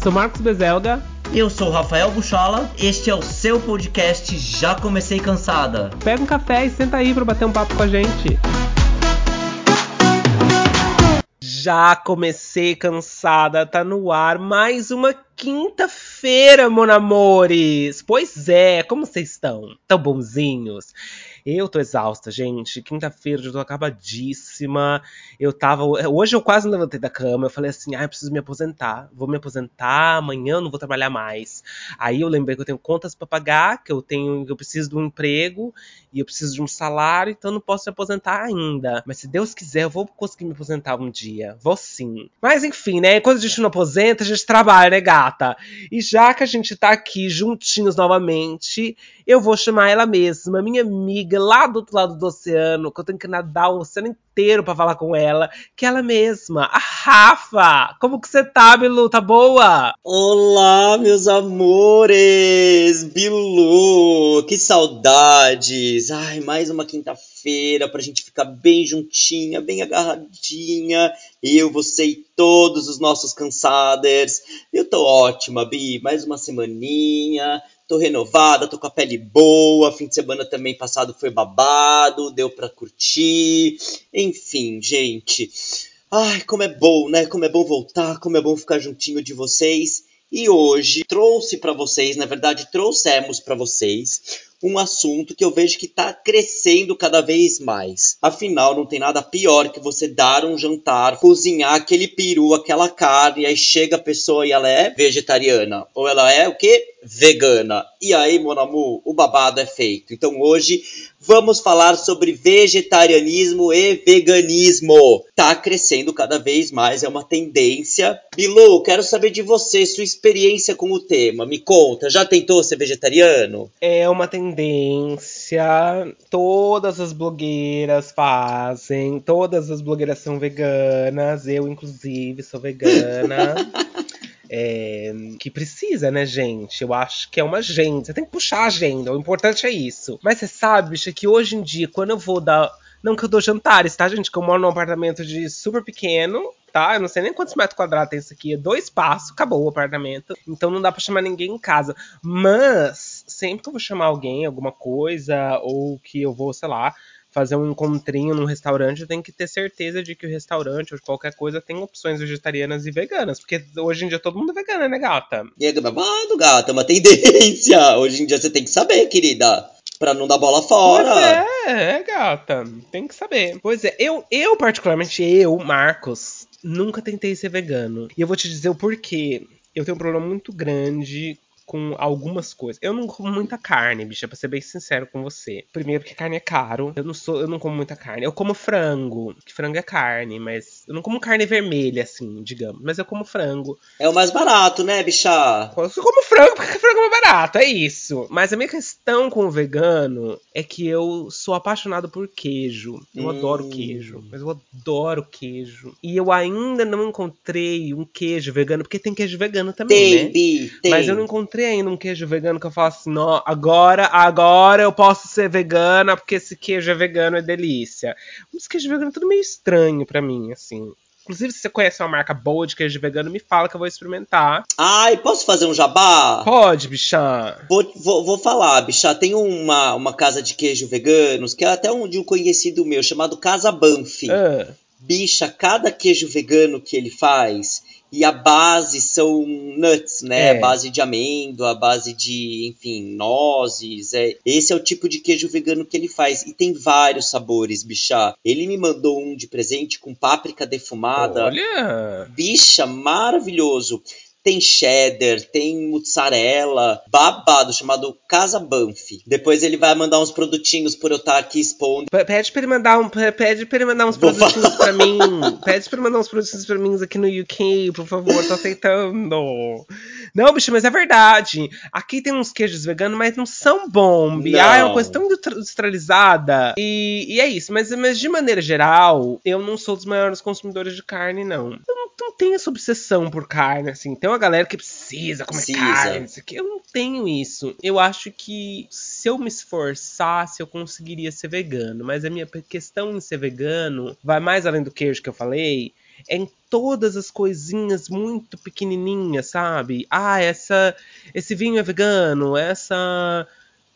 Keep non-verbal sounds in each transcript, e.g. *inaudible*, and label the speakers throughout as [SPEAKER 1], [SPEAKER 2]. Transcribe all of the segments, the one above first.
[SPEAKER 1] Eu sou Marcos Bezelga.
[SPEAKER 2] Eu sou o Rafael Buchola. Este é o seu podcast Já Comecei Cansada.
[SPEAKER 1] Pega um café e senta aí para bater um papo com a gente. Já comecei cansada, tá no ar mais uma quinta-feira, mon amores. Pois é, como vocês estão? Tão bonzinhos? Eu tô exausta, gente. Quinta-feira eu tô acabadíssima. Eu tava. Hoje eu quase levantei da cama. Eu falei assim: ah, eu preciso me aposentar. Vou me aposentar, amanhã eu não vou trabalhar mais. Aí eu lembrei que eu tenho contas para pagar, que eu tenho. que eu preciso de um emprego e eu preciso de um salário, então eu não posso me aposentar ainda. Mas se Deus quiser, eu vou conseguir me aposentar um dia. Vou sim. Mas enfim, né? Quando a gente não aposenta, a gente trabalha, né, gata? E já que a gente tá aqui juntinhos novamente, eu vou chamar ela mesma, minha amiga lá do outro lado do oceano, que eu tenho que nadar o oceano inteiro para falar com ela, que ela mesma, a Rafa. Como que você tá, Bilu? Tá boa?
[SPEAKER 3] Olá, meus amores! Bilu, que saudades! Ai, mais uma quinta-feira pra gente ficar bem juntinha, bem agarradinha. Eu, você e todos os nossos cansaders. Eu tô ótima, Bi. Mais uma semaninha tô renovada, tô com a pele boa, fim de semana também passado foi babado, deu pra curtir, enfim, gente. Ai, como é bom, né? Como é bom voltar, como é bom ficar juntinho de vocês. E hoje trouxe para vocês, na verdade, trouxemos para vocês um assunto que eu vejo que está crescendo cada vez mais. Afinal, não tem nada pior que você dar um jantar, cozinhar aquele peru, aquela carne, e aí chega a pessoa e ela é vegetariana. Ou ela é o quê? Vegana. E aí, mon amour, o babado é feito. Então hoje vamos falar sobre vegetarianismo e veganismo. Tá crescendo cada vez mais, é uma tendência. Bilu, quero saber de você, sua experiência com o tema. Me conta, já tentou ser vegetariano?
[SPEAKER 1] É uma tendência tendência. Todas as blogueiras fazem. Todas as blogueiras são veganas. Eu, inclusive, sou vegana. *laughs* É, que precisa, né, gente? Eu acho que é uma agenda. Você tem que puxar a agenda. O importante é isso. Mas você sabe, bicha, que hoje em dia, quando eu vou dar. Não que eu dou jantares, tá, gente? Que eu moro num apartamento de super pequeno tá? Eu não sei nem quantos metros quadrados tem isso aqui. É dois espaços, acabou o apartamento. Então não dá para chamar ninguém em casa. Mas, sempre que eu vou chamar alguém, alguma coisa, ou que eu vou, sei lá, fazer um encontrinho num restaurante, tenho que ter certeza de que o restaurante ou qualquer coisa tem opções vegetarianas e veganas. Porque hoje em dia todo mundo é vegano, né, gata?
[SPEAKER 3] E é gata, é uma tendência. Hoje em dia você tem que saber, querida. Pra não dar bola fora.
[SPEAKER 1] Pois é, é, gata. Tem que saber. Pois é, eu, eu particularmente, eu, Marcos, nunca tentei ser vegano. E eu vou te dizer o porquê. Eu tenho um problema muito grande com algumas coisas. Eu não como muita carne, bicha, pra ser bem sincero com você. Primeiro porque carne é caro. Eu não sou, eu não como muita carne. Eu como frango, que frango é carne, mas eu não como carne vermelha assim, digamos, mas eu como frango.
[SPEAKER 3] É o mais barato, né, bicha?
[SPEAKER 1] Eu como frango porque frango é mais barato, é isso. Mas a minha questão com o vegano é que eu sou apaixonado por queijo. Eu hum. adoro queijo, mas eu adoro queijo. E eu ainda não encontrei um queijo vegano, porque tem queijo vegano também, tem, né? Bi, tem. Mas eu não encontrei encontrei ainda um queijo vegano que eu falo assim, não, agora, agora eu posso ser vegana porque esse queijo é vegano, é delícia. Mas queijo vegano é tudo meio estranho para mim, assim. Inclusive, se você conhece uma marca boa de queijo vegano, me fala que eu vou experimentar.
[SPEAKER 3] Ai, posso fazer um jabá?
[SPEAKER 1] Pode, bichá.
[SPEAKER 3] Vou, vou, vou falar, bichá. Tem uma, uma casa de queijo veganos, que é até um de um conhecido meu, chamado Casa Banff. Ah. Bicha, cada queijo vegano que ele faz, e a base são nuts, né? É. A base de amêndoa, base de, enfim, nozes. É. Esse é o tipo de queijo vegano que ele faz. E tem vários sabores, bicha. Ele me mandou um de presente com páprica defumada.
[SPEAKER 1] Olha!
[SPEAKER 3] Bicha, maravilhoso tem cheddar, tem mussarela, babado, chamado Casa Banff. Depois ele vai mandar uns produtinhos por eu estar aqui expondo.
[SPEAKER 1] Pede pra ele mandar, um, pede pra ele mandar uns Vou produtinhos falar. pra mim. Pede pra ele mandar uns produtinhos pra mim aqui no UK, por favor, tô aceitando. Não, bicho, mas é verdade. Aqui tem uns queijos veganos, mas não são bons. Ah, é uma coisa tão industrializada. E, e é isso. Mas, mas de maneira geral, eu não sou dos maiores consumidores de carne, não. Eu não, não tenho essa obsessão por carne, assim. Tem uma galera que precisa comer precisa. carne, isso aqui. Eu não tenho isso. Eu acho que se eu me esforçasse, eu conseguiria ser vegano. Mas a minha questão em ser vegano vai mais além do queijo que eu falei é em todas as coisinhas muito pequenininhas, sabe? Ah, essa, esse vinho é vegano, essa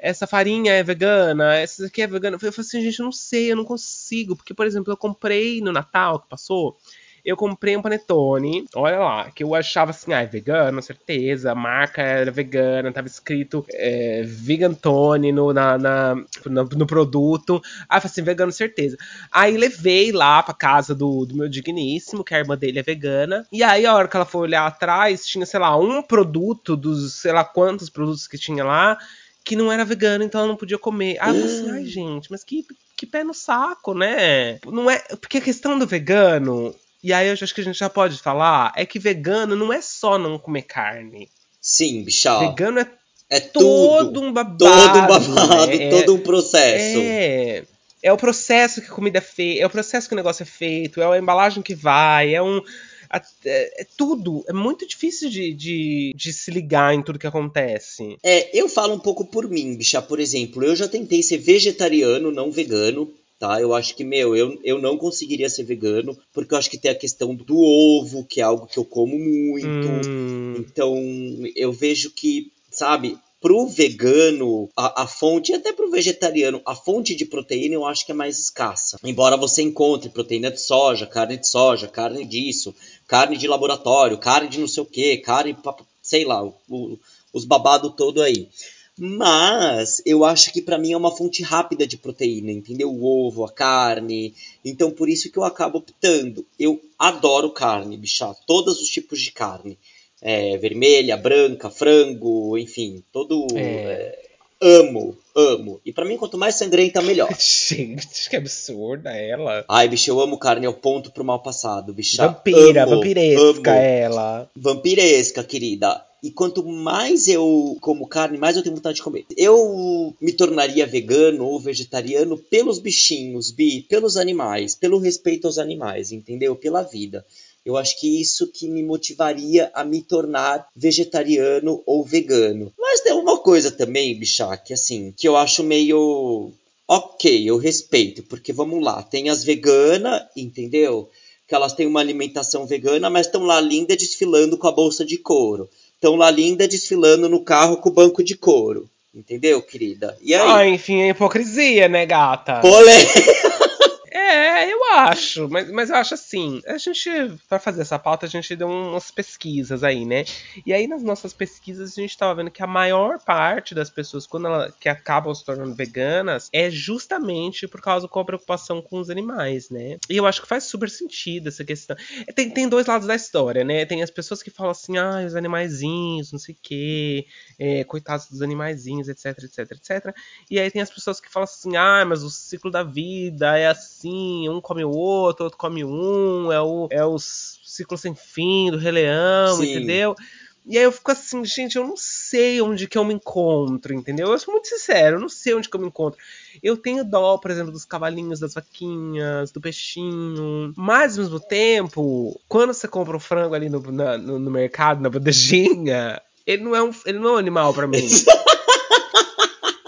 [SPEAKER 1] essa farinha é vegana, essa aqui é vegana. Eu falei assim, gente, eu não sei, eu não consigo. Porque, por exemplo, eu comprei no Natal que passou, eu comprei um panetone, olha lá, que eu achava assim, ah, é vegano, certeza, a marca era vegana, tava escrito é, Vegantone no, na, na, no, no, produto. Ah, falei assim, vegano, certeza. Aí levei lá pra casa do, do meu digníssimo, que a irmã dele é vegana, e aí a hora que ela foi olhar atrás, tinha, sei lá, um produto dos, sei lá quantos produtos que tinha lá, que não era vegano, então ela não podia comer. Aí eu falei assim, ai gente, mas que, que pé no saco, né? Não é. Porque a questão do vegano, e aí eu acho que a gente já pode falar, é que vegano não é só não comer carne.
[SPEAKER 3] Sim, bicha.
[SPEAKER 1] Vegano é,
[SPEAKER 3] é
[SPEAKER 1] todo
[SPEAKER 3] tudo,
[SPEAKER 1] um babado.
[SPEAKER 3] Todo um babado,
[SPEAKER 1] né?
[SPEAKER 3] todo um processo.
[SPEAKER 1] É. É o processo que a comida é feita, é o processo que o negócio é feito, é a embalagem que vai, é um. É, é tudo. É muito difícil de, de, de, se ligar em tudo que acontece.
[SPEAKER 3] É, eu falo um pouco por mim, bicha. Por exemplo, eu já tentei ser vegetariano, não vegano. Tá, eu acho que, meu, eu, eu não conseguiria ser vegano, porque eu acho que tem a questão do ovo, que é algo que eu como muito.
[SPEAKER 1] Hum.
[SPEAKER 3] Então, eu vejo que, sabe, pro vegano, a, a, fonte, até pro vegetariano, a fonte de proteína eu acho que é mais escassa. Embora você encontre proteína de soja, carne de soja, carne disso, carne de laboratório, carne de não sei o que, carne, sei lá, o, os babado todo aí. Mas eu acho que para mim é uma fonte rápida de proteína, entendeu? O ovo, a carne. Então por isso que eu acabo optando. Eu adoro carne, bicha, todos os tipos de carne é, vermelha, branca, frango, enfim, todo. É. É, amo, amo. E para mim, quanto mais sangrenta, melhor. *laughs*
[SPEAKER 1] Gente, que absurda ela.
[SPEAKER 3] Ai, bicho, eu amo carne, é o ponto pro mal passado, bicha.
[SPEAKER 1] Vampira, amo, vampiresca amo. ela.
[SPEAKER 3] Vampiresca, querida. E quanto mais eu como carne, mais eu tenho vontade de comer. Eu me tornaria vegano ou vegetariano pelos bichinhos, bi, pelos animais, pelo respeito aos animais, entendeu? Pela vida. Eu acho que isso que me motivaria a me tornar vegetariano ou vegano. Mas tem uma coisa também, bichá, que assim, que eu acho meio ok, eu respeito, porque vamos lá, tem as veganas, entendeu? Que elas têm uma alimentação vegana, mas estão lá linda desfilando com a bolsa de couro. Estão lá linda desfilando no carro com o banco de couro. Entendeu, querida? E aí?
[SPEAKER 1] Ah, enfim, é hipocrisia, né, gata?
[SPEAKER 3] Polê!
[SPEAKER 1] É, eu acho, mas, mas eu acho assim, a gente, para fazer essa pauta, a gente deu umas pesquisas aí, né? E aí nas nossas pesquisas a gente tava vendo que a maior parte das pessoas, quando ela, que acabam se tornando veganas, é justamente por causa com a preocupação com os animais, né? E eu acho que faz super sentido essa questão. Tem, tem dois lados da história, né? Tem as pessoas que falam assim, ah, os animaizinhos, não sei o quê, é, coitados dos animaizinhos, etc, etc, etc. E aí tem as pessoas que falam assim, ah, mas o ciclo da vida é assim, um come o outro, outro come um, é o, é o ciclo sem fim do Rei Leão, Sim. entendeu? E aí eu fico assim, gente, eu não sei onde que eu me encontro, entendeu? Eu sou muito sincero, eu não sei onde que eu me encontro. Eu tenho dó, por exemplo, dos cavalinhos, das vaquinhas, do peixinho. Mas, ao mesmo tempo, quando você compra o frango ali no, na, no, no mercado, na bandejinha, ele não é um, ele não é um animal para mim. *laughs*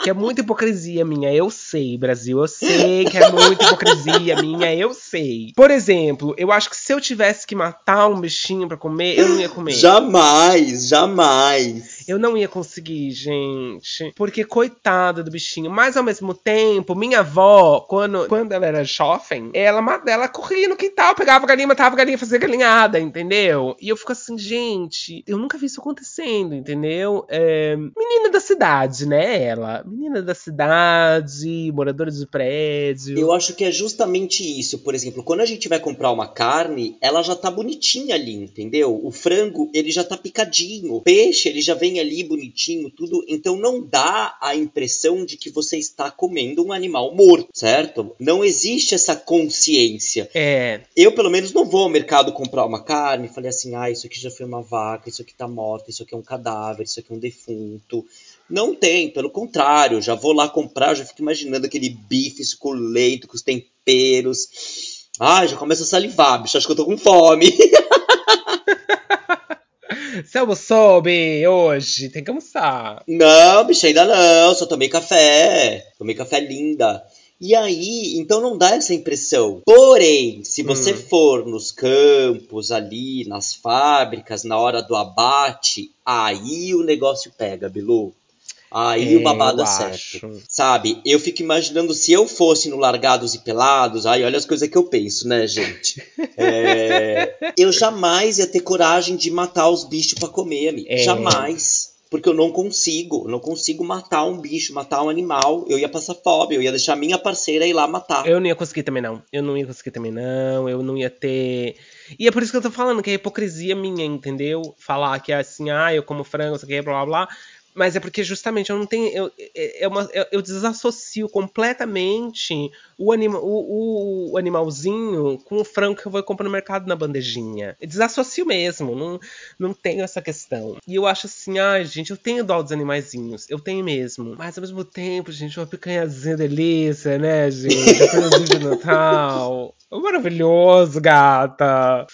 [SPEAKER 1] que é muita hipocrisia minha, eu sei, Brasil. Eu sei que é muita hipocrisia minha, eu sei. Por exemplo, eu acho que se eu tivesse que matar um bichinho para comer, eu não ia comer.
[SPEAKER 3] Jamais, jamais.
[SPEAKER 1] Eu não ia conseguir, gente. Porque coitada do bichinho. Mas ao mesmo tempo, minha avó, quando, quando ela era jovem, ela, ela corria no quintal, pegava galinha, matava galinha, fazia galinhada, entendeu? E eu fico assim, gente, eu nunca vi isso acontecendo, entendeu? É, menina da cidade, né? Ela. Menina da cidade, moradora de prédio.
[SPEAKER 3] Eu acho que é justamente isso. Por exemplo, quando a gente vai comprar uma carne, ela já tá bonitinha ali, entendeu? O frango, ele já tá picadinho. O peixe, ele já vem ali bonitinho, tudo. Então não dá a impressão de que você está comendo um animal morto, certo? Não existe essa consciência.
[SPEAKER 1] É.
[SPEAKER 3] Eu, pelo menos, não vou ao mercado comprar uma carne e falei assim: ah, isso aqui já foi uma vaca, isso aqui tá morto, isso aqui é um cadáver, isso aqui é um defunto. Não tem, pelo contrário, já vou lá comprar, já fico imaginando aquele bife suculento com os temperos. Ah, já começa a salivar, bicho, acho que eu tô com fome. *laughs*
[SPEAKER 1] Você almoçou, B, hoje? Tem que almoçar.
[SPEAKER 3] Não, bicho, ainda não. Só tomei café. Tomei café linda. E aí, então não dá essa impressão. Porém, se você
[SPEAKER 1] Hum.
[SPEAKER 3] for nos campos, ali, nas fábricas, na hora do abate, aí o negócio pega, Bilu. Aí
[SPEAKER 1] É,
[SPEAKER 3] o babado
[SPEAKER 1] eu
[SPEAKER 3] é certo.
[SPEAKER 1] acho.
[SPEAKER 3] Sabe, eu fico imaginando se eu fosse no Largados e Pelados, ai, olha as coisas que eu penso, né, gente? *laughs* É, eu jamais ia ter coragem de matar os bichos pra comer, amigo.
[SPEAKER 1] É.
[SPEAKER 3] Jamais. Porque eu não consigo, não consigo matar um bicho, matar um animal. Eu ia passar fome, eu ia deixar minha parceira ir lá matar.
[SPEAKER 1] Eu não ia conseguir também, não. Eu não ia conseguir também, não. Eu não ia ter. E é por isso que eu tô falando, que é hipocrisia minha, entendeu? Falar que é assim, ah, eu como frango, isso aqui, blá blá blá. Mas é porque justamente eu não tenho. Eu, é é uma, eu, eu desassocio completamente o, anima, o, o animalzinho com o frango que eu vou comprar no mercado na bandejinha. Eu desassocio mesmo, não, não tenho essa questão. E eu acho assim, ai, gente, eu tenho dó dos animaizinhos. Eu tenho mesmo. Mas ao mesmo tempo, gente, uma picanhazinha delícia, né, gente? Um de Natal. *laughs* Maravilhoso, gata.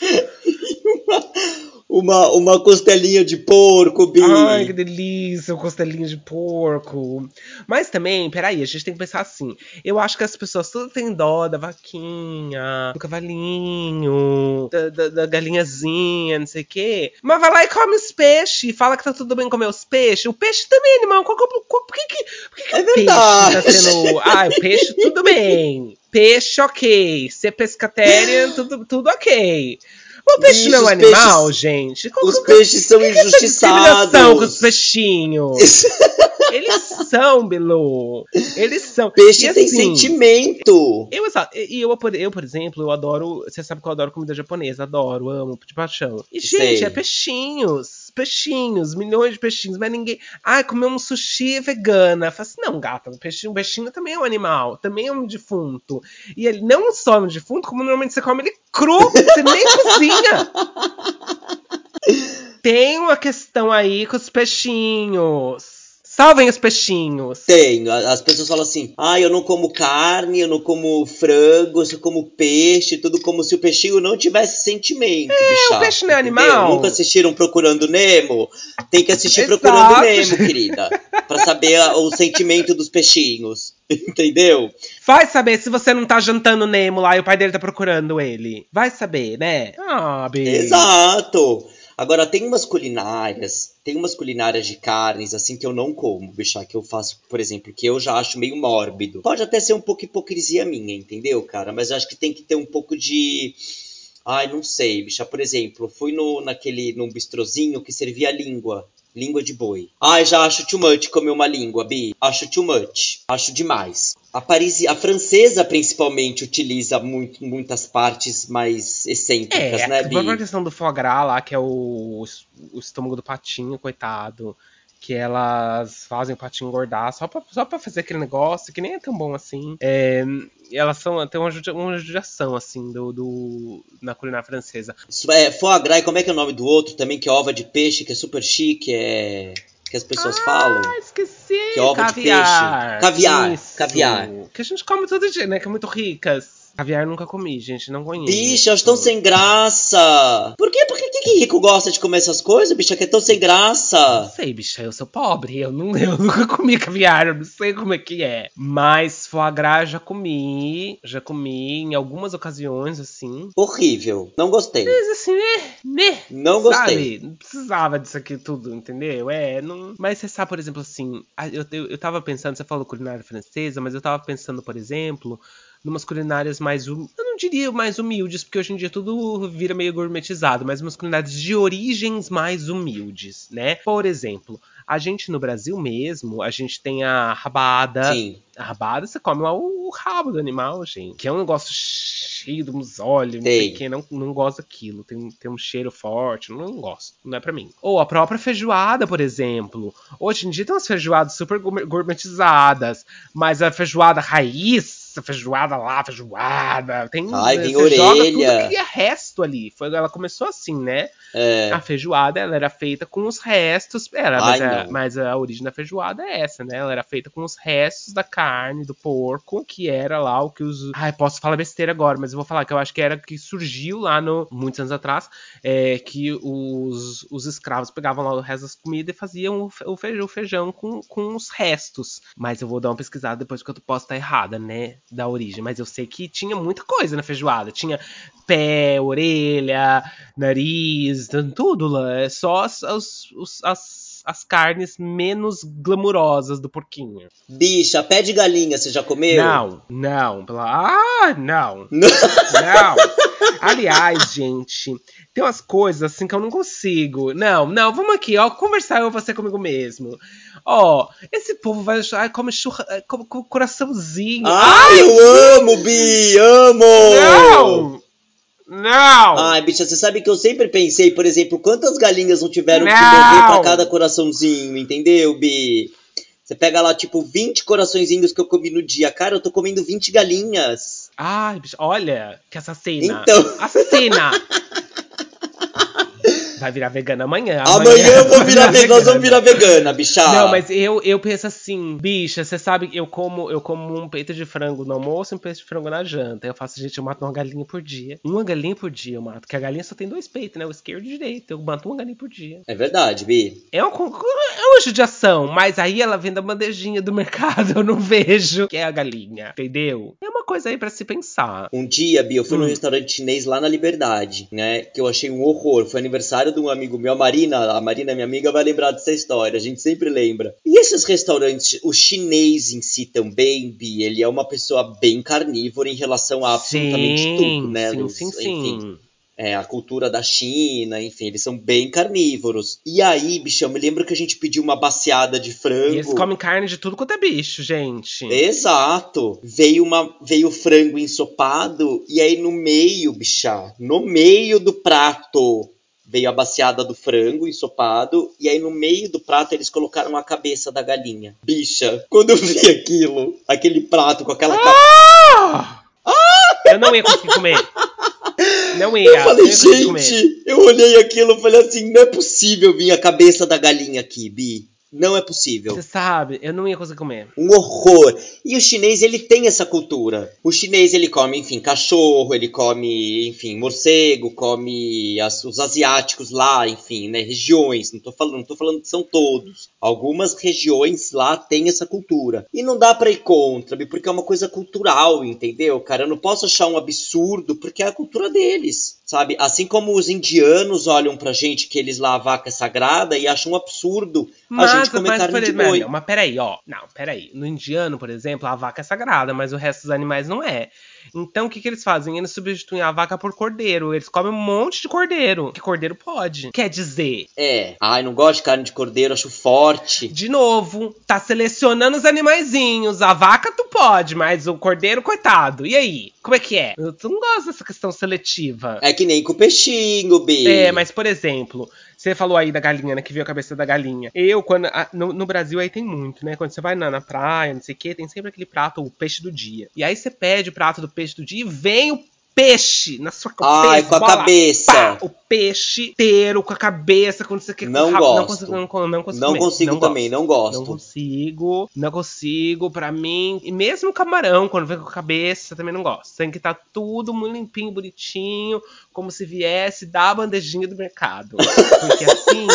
[SPEAKER 3] Uma, uma costelinha de porco, Bi.
[SPEAKER 1] Ai, que delícia, o costelinho de porco. Mas também, peraí, a gente tem que pensar assim. Eu acho que as pessoas tudo têm dó da vaquinha, do cavalinho, da, da- da galinhazinha, não sei o quê. Mas vai lá e come os peixes, fala que tá tudo bem comer os peixes. O peixe também, animal. Qual que é qual- por que, que, por que, que
[SPEAKER 3] É
[SPEAKER 1] o peixe
[SPEAKER 3] verdade.
[SPEAKER 1] tá sendo. Ah, o peixe, tudo bem. Peixe, ok. Ser pescatéria, tudo, tudo ok. O peixe
[SPEAKER 3] Bicho,
[SPEAKER 1] não é um animal,
[SPEAKER 3] peixes-
[SPEAKER 1] gente. Qual-
[SPEAKER 3] Os peixes são
[SPEAKER 1] que que essa discriminação com os
[SPEAKER 3] injustiçados.
[SPEAKER 1] peixinhos? *laughs* Eles são, Bilu. Eles são.
[SPEAKER 3] Peixe
[SPEAKER 1] E
[SPEAKER 3] tem
[SPEAKER 1] assim,
[SPEAKER 3] sentimento.
[SPEAKER 1] Eu, e eu, por- eu, por exemplo, eu adoro. Você sabe que eu adoro comida japonesa, adoro, amo, de paixão. E, gente,
[SPEAKER 3] Sei.
[SPEAKER 1] é peixinhos. Peixinhos, milhões de peixinhos, mas ninguém. Ai, comer um sushi vegana. Fala assim, não, gata, um peixinho, um peixinho também é um animal, também é um defunto. E ele não só é um defunto, como normalmente você come ele cru, você nem *laughs* cozinha. Tem uma questão aí com os peixinhos. Salvem os peixinhos.
[SPEAKER 3] A- As pessoas falam assim: ah, eu não como carne, eu não como frango, eu só como peixe, tudo como se o peixinho não tivesse sentimento. É,
[SPEAKER 1] o peixe não é animal.
[SPEAKER 3] Nunca assistiram Procurando Nemo? Tem que assistir
[SPEAKER 1] Exato.
[SPEAKER 3] Procurando Nemo, querida. Pra saber o sentimento dos peixinhos. *laughs* Entendeu?
[SPEAKER 1] Vai saber se você não tá jantando Nemo lá e o pai dele tá procurando ele. Vai saber, né? Ah, Bi.
[SPEAKER 3] Exato. Agora, tem umas culinárias, tem umas culinárias de carnes, assim, que eu não como, bicha, que eu faço, por exemplo, que eu já acho meio mórbido. Pode até ser um pouco hipocrisia minha, entendeu, cara? Mas eu acho que tem que ter um pouco de... Ai, não sei, bicha. Por exemplo, fui no, naquele, num bistrozinho que servia língua. Língua de boi. Ai, já acho too much comer uma língua, Bi. Acho too much. Acho demais. A, parisi, a francesa, principalmente, utiliza muito, muitas partes mais excêntricas,
[SPEAKER 1] É,
[SPEAKER 3] né,
[SPEAKER 1] a
[SPEAKER 3] Bi?
[SPEAKER 1] própria questão do foie gras lá, que é o, o estômago do patinho, coitado. Que elas fazem o patinho engordar só pra, só pra fazer aquele negócio que nem é tão bom assim. É, e elas são, tem uma, uma judiação, assim, do, do, na culinária francesa.
[SPEAKER 3] É, foie gras, e como é que é o nome do outro também, que é ova de peixe, que é super chique, é... Que as pessoas falam.
[SPEAKER 1] Ah, esqueci!
[SPEAKER 3] Que é ovo de
[SPEAKER 1] caviar.
[SPEAKER 3] peixe. Caviar,
[SPEAKER 1] Isso.
[SPEAKER 3] caviar.
[SPEAKER 1] Que a gente come todo dia, né? Que é muito ricas. Caviar nunca comi, gente, não conheço.
[SPEAKER 3] Bicha, elas estão sem graça. Por quê? Por que, que rico gosta de comer essas coisas, bicha, que é tão sem
[SPEAKER 1] Não
[SPEAKER 3] graça?
[SPEAKER 1] sei, bicha, eu sou pobre, eu, não, eu nunca comi caviar, eu não sei como é que é. Mas foie gras já comi, já comi em algumas ocasiões, assim.
[SPEAKER 3] Horrível. Não gostei.
[SPEAKER 1] Mas assim, né, né,
[SPEAKER 3] Não gostei.
[SPEAKER 1] sabe? Não precisava disso aqui tudo, entendeu? É, não... Mas você sabe, por exemplo, assim, eu, eu, eu tava pensando, você falou culinária francesa, mas eu tava pensando, por exemplo, numas culinárias mais, hum- eu não diria mais humildes, porque hoje em dia tudo vira meio gourmetizado, mas umas culinárias de origens mais humildes, né? Por exemplo, a gente no Brasil mesmo, a gente tem a rabada,
[SPEAKER 3] Sim.
[SPEAKER 1] a rabada, você come lá o rabo do animal, gente. Que é um negócio cheio de uns olhos, não quem não, não gosta daquilo. Tem, tem um cheiro forte, não gosto, não é pra mim. Ou a própria feijoada, por exemplo. Hoje em dia tem umas feijoadas super gourmet- gourmetizadas, mas a feijoada raiz, a feijoada lá, feijoada, tem
[SPEAKER 3] Ai,
[SPEAKER 1] joga
[SPEAKER 3] orelha.
[SPEAKER 1] tudo que é resto ali. Foi, ela começou assim, né?
[SPEAKER 3] É.
[SPEAKER 1] A feijoada, ela era feita com os restos. Era,
[SPEAKER 3] Ai,
[SPEAKER 1] mas, a, mas a origem da feijoada é essa, né? Ela era feita com os restos da carne do porco, que era lá o que os. Ai, posso falar besteira agora, mas eu vou falar que eu acho que era que surgiu lá no. muitos anos atrás, é, que os, os escravos pegavam lá o resto das comidas e faziam o feijão, o feijão com, com os restos. Mas eu vou dar uma pesquisada depois que eu posso estar errada, né? Da origem, mas eu sei que tinha muita coisa na feijoada. Tinha pé, orelha, nariz, tudo lá. É só as, as, as, as carnes menos glamurosas do porquinho.
[SPEAKER 3] Bicha, pé de galinha, você já comeu?
[SPEAKER 1] Não, não. Ah, não. *laughs* não. Aliás, gente, tem umas coisas assim que eu não consigo. Não, não, vamos aqui, ó, conversar eu você comigo mesmo. Ó, esse povo vai ai, come churra, come, come coraçãozinho.
[SPEAKER 3] Ai, Ai, eu amo, Bi, amo!
[SPEAKER 1] Não! Não!
[SPEAKER 3] Ai, bicha, você sabe que eu sempre pensei, por exemplo, quantas galinhas não tiveram não. que morrer pra cada coraçãozinho, entendeu, Bi? Você pega lá, tipo, 20 coraçõezinhos que eu comi no dia. Cara, eu tô comendo 20 galinhas.
[SPEAKER 1] Ai, bicho, olha, que assassina.
[SPEAKER 3] Então.
[SPEAKER 1] Assassina! *laughs* vai virar vegana amanhã.
[SPEAKER 3] Amanhã, amanhã eu vou virar, vegana. Nós vamos virar vegana, bicha.
[SPEAKER 1] Não, mas eu, eu penso assim, bicha, você sabe, eu como, eu como um peito de frango no almoço e um peito de frango na janta. Eu faço, gente, eu mato uma galinha por dia. Uma galinha por dia eu mato. Porque a galinha só tem dois peitos, né? O esquerdo e o direito. Eu mato uma galinha por dia.
[SPEAKER 3] É verdade, Bi.
[SPEAKER 1] É uma, é uma judiação, mas aí ela vem da bandejinha do mercado, *laughs* eu não vejo que é a galinha, entendeu? É uma coisa aí para se pensar.
[SPEAKER 3] Um dia, Bi, eu fui hum. num restaurante chinês lá na Liberdade, né? Que eu achei um horror. Foi aniversário de um amigo meu, a Marina, a Marina, minha amiga, vai lembrar dessa história. A gente sempre lembra. E esses restaurantes, o chinês em si também, Bi, ele é uma pessoa bem carnívora em relação a absolutamente
[SPEAKER 1] sim,
[SPEAKER 3] tudo, né?
[SPEAKER 1] Sim, sim, enfim.
[SPEAKER 3] sim é, a cultura da China, enfim, eles são bem carnívoros. E aí, bicho, eu me lembro que a gente pediu uma baciada de frango. E
[SPEAKER 1] eles comem carne de tudo quanto é bicho, gente.
[SPEAKER 3] Exato. Veio uma veio frango ensopado e aí no meio, bicha, no meio do prato veio a baciada do frango ensopado e aí no meio do prato eles colocaram a cabeça da galinha. Bicha, quando eu vi aquilo, aquele prato com aquela
[SPEAKER 1] ah! Eu não ia conseguir comer. Não ia.
[SPEAKER 3] Eu falei, gente, eu olhei aquilo e falei assim, não é possível vir a cabeça da galinha aqui, Bi. Não é possível.
[SPEAKER 1] Você sabe, eu não ia conseguir comer.
[SPEAKER 3] Um horror. E o chinês, ele tem essa cultura. O chinês, ele come, enfim, cachorro, ele come, enfim, morcego, come as, os asiáticos lá, enfim, né, regiões. Não tô falando, não tô falando que são todos. Algumas regiões lá têm essa cultura. E não dá para ir contra, porque é uma coisa cultural, entendeu, cara? Eu não posso achar um absurdo, porque é a cultura deles sabe? Assim como os indianos olham pra gente que eles lá a vaca é sagrada e acham um absurdo mas, a gente comer mas, carne de boi.
[SPEAKER 1] Não, mas peraí, ó. Não, peraí. No indiano, por exemplo, a vaca é sagrada, mas o resto dos animais não é. Então, o que, que eles fazem? Eles substituem a vaca por cordeiro. Eles comem um monte de cordeiro. Que cordeiro pode. Quer dizer.
[SPEAKER 3] É. Ai, não gosto de carne de cordeiro, acho forte.
[SPEAKER 1] De novo, tá selecionando os animaizinhos. A vaca tu pode, mas o cordeiro, coitado. E aí? Como é que é? Eu não gosto dessa questão seletiva.
[SPEAKER 3] É que nem com o peixinho, B.
[SPEAKER 1] É, mas por exemplo, você falou aí da galinha, né? Que viu a cabeça da galinha. Eu, quando. A, no, no, Brasil aí tem muito, né? Quando você vai na, na praia, não sei o quê, tem sempre aquele prato, o peixe do dia. E aí você pede o prato do peixe do dia e vem o peixe na sua
[SPEAKER 3] cabeça. Ai, com a bola, cabeça. Pá,
[SPEAKER 1] o peixe inteiro com a cabeça, quando você quer
[SPEAKER 3] Não
[SPEAKER 1] rápido,
[SPEAKER 3] gosto.
[SPEAKER 1] Não consigo, não, não consigo,
[SPEAKER 3] não consigo também,
[SPEAKER 1] gosto.
[SPEAKER 3] não gosto.
[SPEAKER 1] Não consigo, não consigo, pra mim. E mesmo o camarão, quando vem com a cabeça, também não gosto. Tem que estar tá tudo muito limpinho, bonitinho, como se viesse da bandejinha do mercado. Porque assim,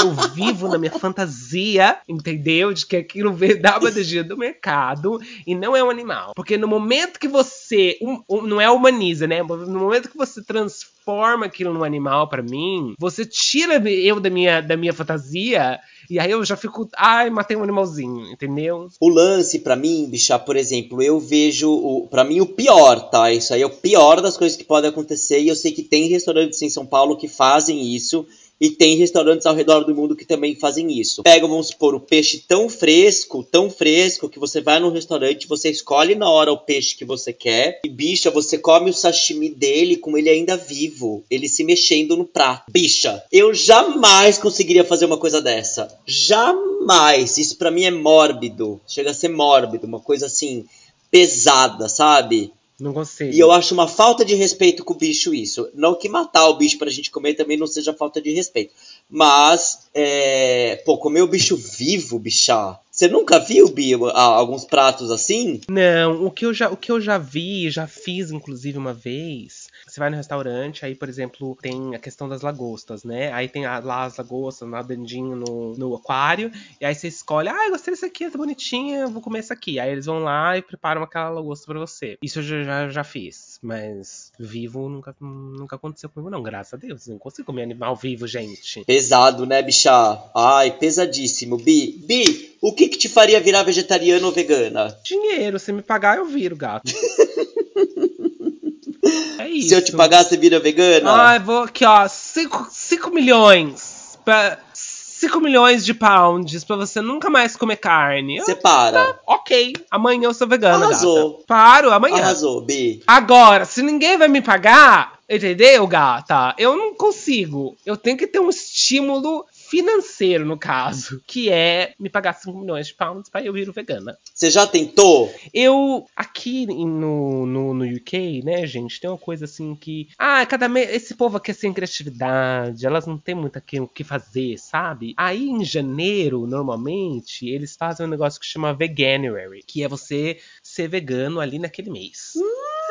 [SPEAKER 1] eu vivo na minha fantasia, entendeu? De que aquilo veio da bandejinha do mercado e não é um animal. Porque no momento que você. Um, um, não é humaniza, né? No momento que você transforma aquilo num animal para mim, você tira eu da minha, da minha fantasia e aí eu já fico, ai, matei um animalzinho, entendeu?
[SPEAKER 3] O lance para mim, bicha, por exemplo, eu vejo o para mim o pior, tá? Isso aí é o pior das coisas que podem acontecer e eu sei que tem restaurantes em São Paulo que fazem isso e tem restaurantes ao redor do mundo que também fazem isso. Pegam, vamos supor, o peixe tão fresco, tão fresco, que você vai no restaurante, você escolhe na hora o peixe que você quer. E, bicha, você come o sashimi dele com ele ainda vivo. Ele se mexendo no prato. Bicha, eu jamais conseguiria fazer uma coisa dessa. Jamais. Isso para mim é mórbido. Chega a ser mórbido. Uma coisa assim, pesada, sabe?
[SPEAKER 1] Não consigo.
[SPEAKER 3] E eu acho uma falta de respeito com o bicho isso. Não que matar o bicho pra gente comer também não seja falta de respeito. Mas, é... pô, comer o bicho vivo, bichá. Você nunca viu, Bi, a- alguns pratos assim?
[SPEAKER 1] Não, o que, eu já, o que eu já vi, já fiz inclusive uma vez. Você vai no restaurante, aí, por exemplo, tem a questão das lagostas, né? Aí tem a- lá as lagostas nadandinho no, no aquário. E aí você escolhe, ah, eu gostei desse aqui, tá bonitinha, vou comer essa aqui. Aí eles vão lá e preparam aquela lagosta pra você. Isso eu já, já, já fiz. Mas vivo nunca, nunca aconteceu comigo, não. Graças a Deus. Não consigo comer animal vivo, gente.
[SPEAKER 3] Pesado, né, bicha? Ai, pesadíssimo. Bi, Bi, o que que te faria virar vegetariana ou vegana?
[SPEAKER 1] Dinheiro, se me pagar, eu viro, gato. *laughs* É isso.
[SPEAKER 3] Se eu te pagar, você vira vegana?
[SPEAKER 1] Ai, vou aqui, ó. 5 milhões. Pra, 5 milhões de pounds pra você nunca mais comer carne.
[SPEAKER 3] Você para.
[SPEAKER 1] ok, amanhã eu sou vegana,
[SPEAKER 3] Arrasou.
[SPEAKER 1] gata. Paro amanhã.
[SPEAKER 3] Arrasou, Bi.
[SPEAKER 1] Agora, se ninguém vai me pagar, entendeu, gata? Eu não consigo. Eu tenho que ter um estímulo financeiro, no caso, que é me pagar 5 milhões de pounds pra eu vir vegana.
[SPEAKER 3] Você já tentou?
[SPEAKER 1] Eu, aqui no, no, no UK, né, gente, tem uma coisa assim que. Ah, cada mês. Esse povo aqui é sem criatividade, elas não têm muito o que fazer, sabe? Aí em janeiro, normalmente, eles fazem um negócio que chama Veganuary, que é você ser vegano ali naquele mês.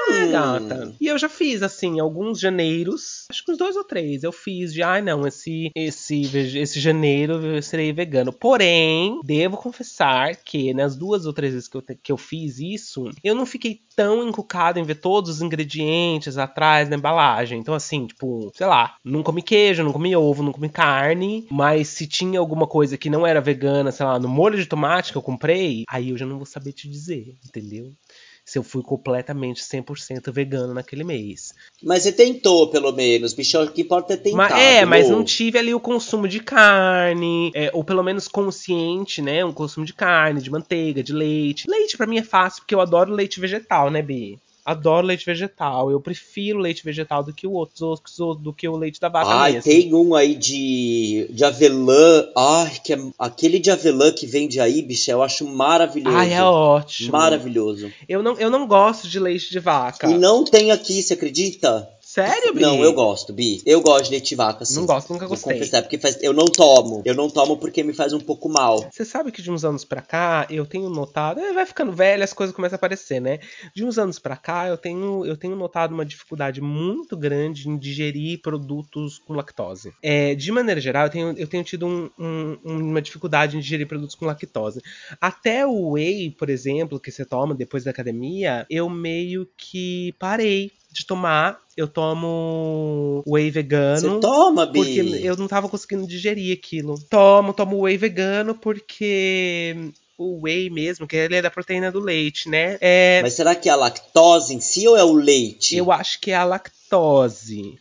[SPEAKER 1] É, gata. E eu já fiz, assim, alguns janeiros, acho que uns dois ou três, eu fiz de, ai não, esse, esse, esse janeiro eu serei vegano. Porém, devo confessar que nas duas ou três vezes que eu, que eu fiz isso, eu não fiquei tão encucado em ver todos os ingredientes atrás da embalagem. Então, assim, tipo, sei lá, não comi queijo, não comi ovo, não comi carne, mas se tinha alguma coisa que não era vegana, sei lá, no molho de tomate que eu comprei, aí eu já não vou saber te dizer, entendeu? Se eu fui completamente 100% vegano naquele mês.
[SPEAKER 3] Mas você tentou, pelo menos. Bicho, o que importa é tentar.
[SPEAKER 1] Mas, é, mas não tive ali o consumo de carne, é, ou pelo menos consciente, né? Um consumo de carne, de manteiga, de leite. Leite pra mim é fácil, porque eu adoro leite vegetal, né, Bi? Adoro leite vegetal. Eu prefiro leite vegetal do que o outro, do que o leite da vaca
[SPEAKER 3] Ai,
[SPEAKER 1] mesmo.
[SPEAKER 3] tem um aí de, de avelã. Ai, que é, aquele de avelã que vende aí, bicho, eu acho maravilhoso.
[SPEAKER 1] Ai, é ótimo.
[SPEAKER 3] Maravilhoso.
[SPEAKER 1] Eu não, eu não gosto de leite de vaca.
[SPEAKER 3] E não tem aqui, você acredita?
[SPEAKER 1] Sério, Bi?
[SPEAKER 3] Não, eu gosto, Bi. Eu gosto de leite de vaca, sim.
[SPEAKER 1] Não gosto, nunca
[SPEAKER 3] Vou
[SPEAKER 1] gostei.
[SPEAKER 3] confessar, porque faz, eu não tomo. Eu não tomo porque me faz um pouco mal.
[SPEAKER 1] Você sabe que de uns anos pra cá eu tenho notado, é, vai ficando velho, as coisas começam a aparecer, né? De uns anos pra cá eu tenho, eu tenho notado uma dificuldade muito grande em digerir produtos com lactose. É, de maneira geral, eu tenho, eu tenho tido um- um- uma dificuldade em digerir produtos com lactose. Até o whey, por exemplo, que você toma depois da academia, eu meio que parei de tomar. Eu tomo whey vegano.
[SPEAKER 3] Você toma, Bi?
[SPEAKER 1] Porque eu não tava conseguindo digerir aquilo. Tomo, tomo whey vegano porque o whey mesmo, que ele é da proteína do leite, né? É,
[SPEAKER 3] Mas será que é a lactose em si ou é o leite?
[SPEAKER 1] eu acho que é a lactose.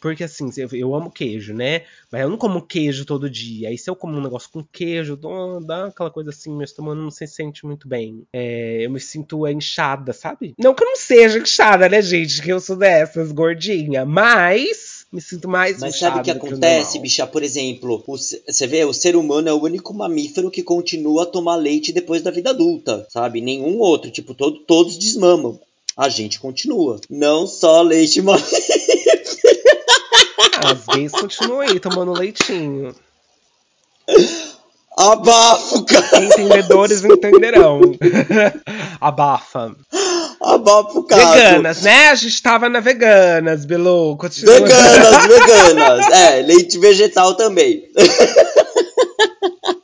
[SPEAKER 1] Porque assim, eu, eu amo queijo, né? Mas eu não como queijo todo dia. Aí se eu como um negócio com queijo, dá, dá aquela coisa assim, meu estômago não se sente muito bem. É, eu me sinto inchada, sabe? Não que eu não seja inchada, né, gente? Que eu sou dessas, gordinha. Mas me sinto mais
[SPEAKER 3] Mas sabe o que
[SPEAKER 1] que
[SPEAKER 3] acontece,
[SPEAKER 1] normal.
[SPEAKER 3] bicha? Por exemplo, o você vê, o ser humano é o único mamífero que continua a tomar leite depois da vida adulta, sabe? Nenhum outro, tipo, todo, todos desmamam. A gente continua. Não só leite mamífero. *laughs*
[SPEAKER 1] As gays continuam aí tomando leitinho.
[SPEAKER 3] Abafo, cara.
[SPEAKER 1] Entendedores entenderão. *laughs* Abafa.
[SPEAKER 3] Abafo, cara.
[SPEAKER 1] Veganas, né? A gente tava na veganas, Belu. Continua.
[SPEAKER 3] Veganas, veganas. É, leite vegetal também. *laughs*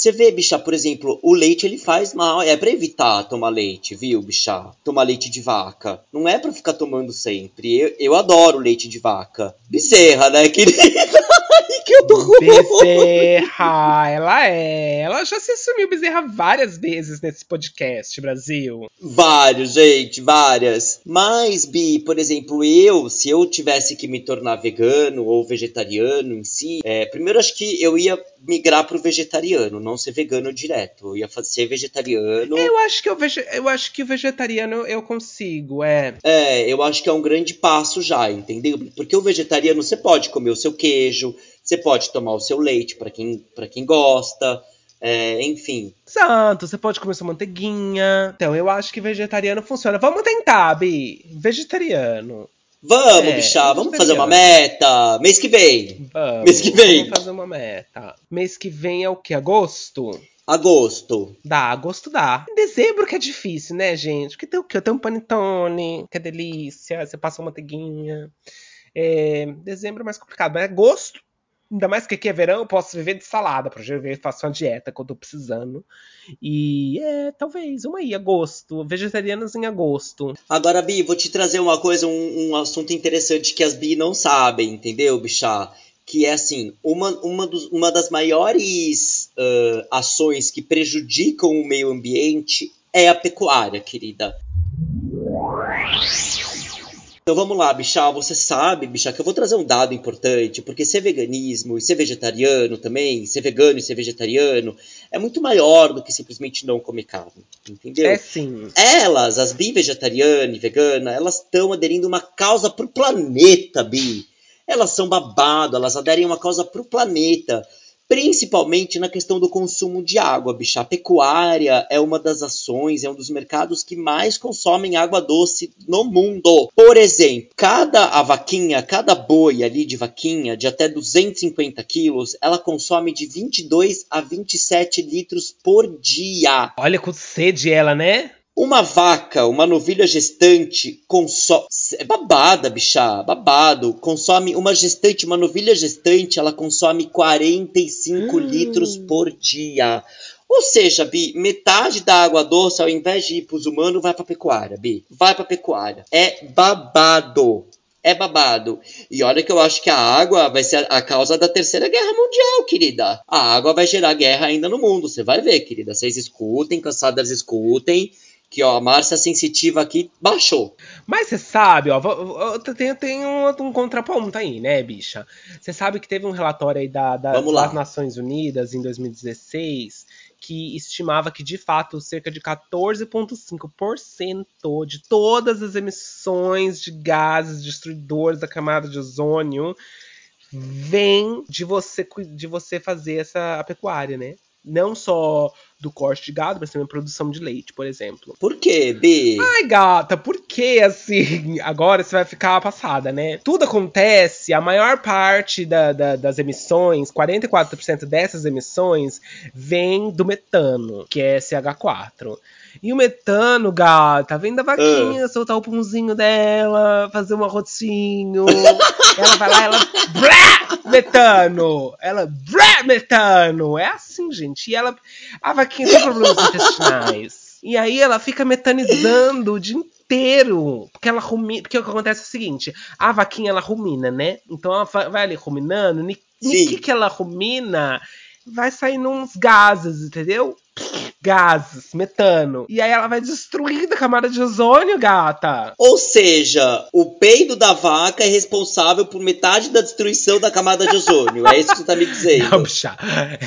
[SPEAKER 3] Você vê, bicha, por exemplo, o leite ele faz mal. É pra evitar tomar leite, viu, bicha? Tomar leite de vaca. Não é pra ficar tomando sempre. Eu, eu adoro leite de vaca. Bezerra, né, *laughs* querida? Ai, que eu tô.
[SPEAKER 1] Bezerra, ela é. Ela já se assumiu Bezerra várias vezes nesse podcast, Brasil.
[SPEAKER 3] Vários, gente, várias. Mas, Bi, por exemplo, eu, se eu tivesse que me tornar vegano ou vegetariano em si, é, primeiro acho que eu ia migrar pro vegetariano, não ser vegano direto. Eu ia ser vegetariano.
[SPEAKER 1] Eu acho que o vege... eu acho que o vegetariano eu consigo, é.
[SPEAKER 3] É, eu acho que é um grande passo já, entendeu? Porque o vegetariano você pode comer o seu queijo, você pode tomar o seu leite pra quem, pra quem gosta, é, enfim.
[SPEAKER 1] Exato, você pode comer sua manteiguinha. Então, eu acho que vegetariano funciona. Vamos tentar, Bi. Vegetariano.
[SPEAKER 3] Vamos,
[SPEAKER 1] É,
[SPEAKER 3] bichá, vamos fazer uma meta. Mês que vem.
[SPEAKER 1] Vamos.
[SPEAKER 3] Mês que vem.
[SPEAKER 1] Vamos fazer uma meta. Mês que vem é o que? Agosto?
[SPEAKER 3] Agosto.
[SPEAKER 1] Dá, agosto dá. Em dezembro que é difícil, né, gente? Porque tem o quê? Tem um panetone, que é delícia. Você passa uma manteiguinha. É, dezembro é mais complicado, mas agosto Ainda mais que aqui é verão, eu posso viver de salada, para eu faço uma dieta que eu tô precisando. E é, talvez, uma aí, agosto. Vegetarianos em agosto.
[SPEAKER 3] Agora, Bi, vou te trazer uma coisa, um, um assunto interessante que as Bi não sabem, entendeu, bichá? Que é assim, uma, uma, dos, uma das maiores uh, ações que prejudicam o meio ambiente é a pecuária, querida. Então vamos lá, Bichá, você sabe, Bichá, que eu vou trazer um dado importante, porque ser veganismo e ser vegetariano também, ser vegano e ser vegetariano, é muito maior do que simplesmente não comer carne, entendeu?
[SPEAKER 1] É sim.
[SPEAKER 3] Elas, as bi vegetariana e vegana, elas estão aderindo uma causa pro planeta, Bi. Elas são babado, elas aderem uma causa pro planeta principalmente na questão do consumo de água, bicha. A pecuária é uma das ações, é um dos mercados que mais consomem água doce no mundo. Por exemplo, cada a vaquinha, cada boi ali de vaquinha de até 250 quilos, ela consome de 22 a 27 litros por dia.
[SPEAKER 1] Olha com sede ela, né?
[SPEAKER 3] Uma vaca, uma novilha gestante, consome. É babada, bichá, babado. Consome uma gestante, uma novilha gestante, ela consome 45 hum. litros por dia. Ou seja, Bi, metade da água doce, ao invés de ir para os humanos, vai para pecuária, Bi. Vai para pecuária. É babado. É babado. E olha que eu acho que a água vai ser a causa da terceira guerra mundial, querida. A água vai gerar guerra ainda no mundo. Você vai ver, querida. Vocês escutem, cansadas escutem que ó, a Márcia Sensitiva aqui baixou.
[SPEAKER 1] Mas você sabe, ó, tem, tem um, um, contraponto aí, né, bicha? Você sabe que teve um relatório aí da, da das Nações Unidas em 2016 que estimava que, de fato, cerca de 14,5% de todas as emissões de gases destruidores da camada de ozônio vem de você, de você fazer essa pecuária, né? Não só do corte de gado, mas também produção de leite, por exemplo.
[SPEAKER 3] Por quê, B?
[SPEAKER 1] Ai, gata, por que assim? *laughs* Agora você vai ficar passada, né? Tudo acontece, a maior parte da, da, das emissões, 44% dessas emissões, vem do metano, que é SH4. E o metano, gata, vem da vaquinha, uh. soltar o punzinho dela, fazer um arrozinho. *laughs* ela vai lá, ela. Brá, metano! Ela. Brá, metano! É assim, gente. E ela. A vaquinha tem problemas intestinais. E aí ela fica metanizando o dia inteiro. Porque ela rumina. Porque o que acontece é o seguinte: a vaquinha ela rumina, né? Então ela vai ali ruminando. No que, que ela rumina? Vai saindo uns gases, entendeu? Gases, metano. E aí ela vai destruindo a camada de ozônio, gata.
[SPEAKER 3] Ou seja, o peido da vaca é responsável por metade da destruição da camada de ozônio. é isso que você tá me dizendo.
[SPEAKER 1] Não, bicha.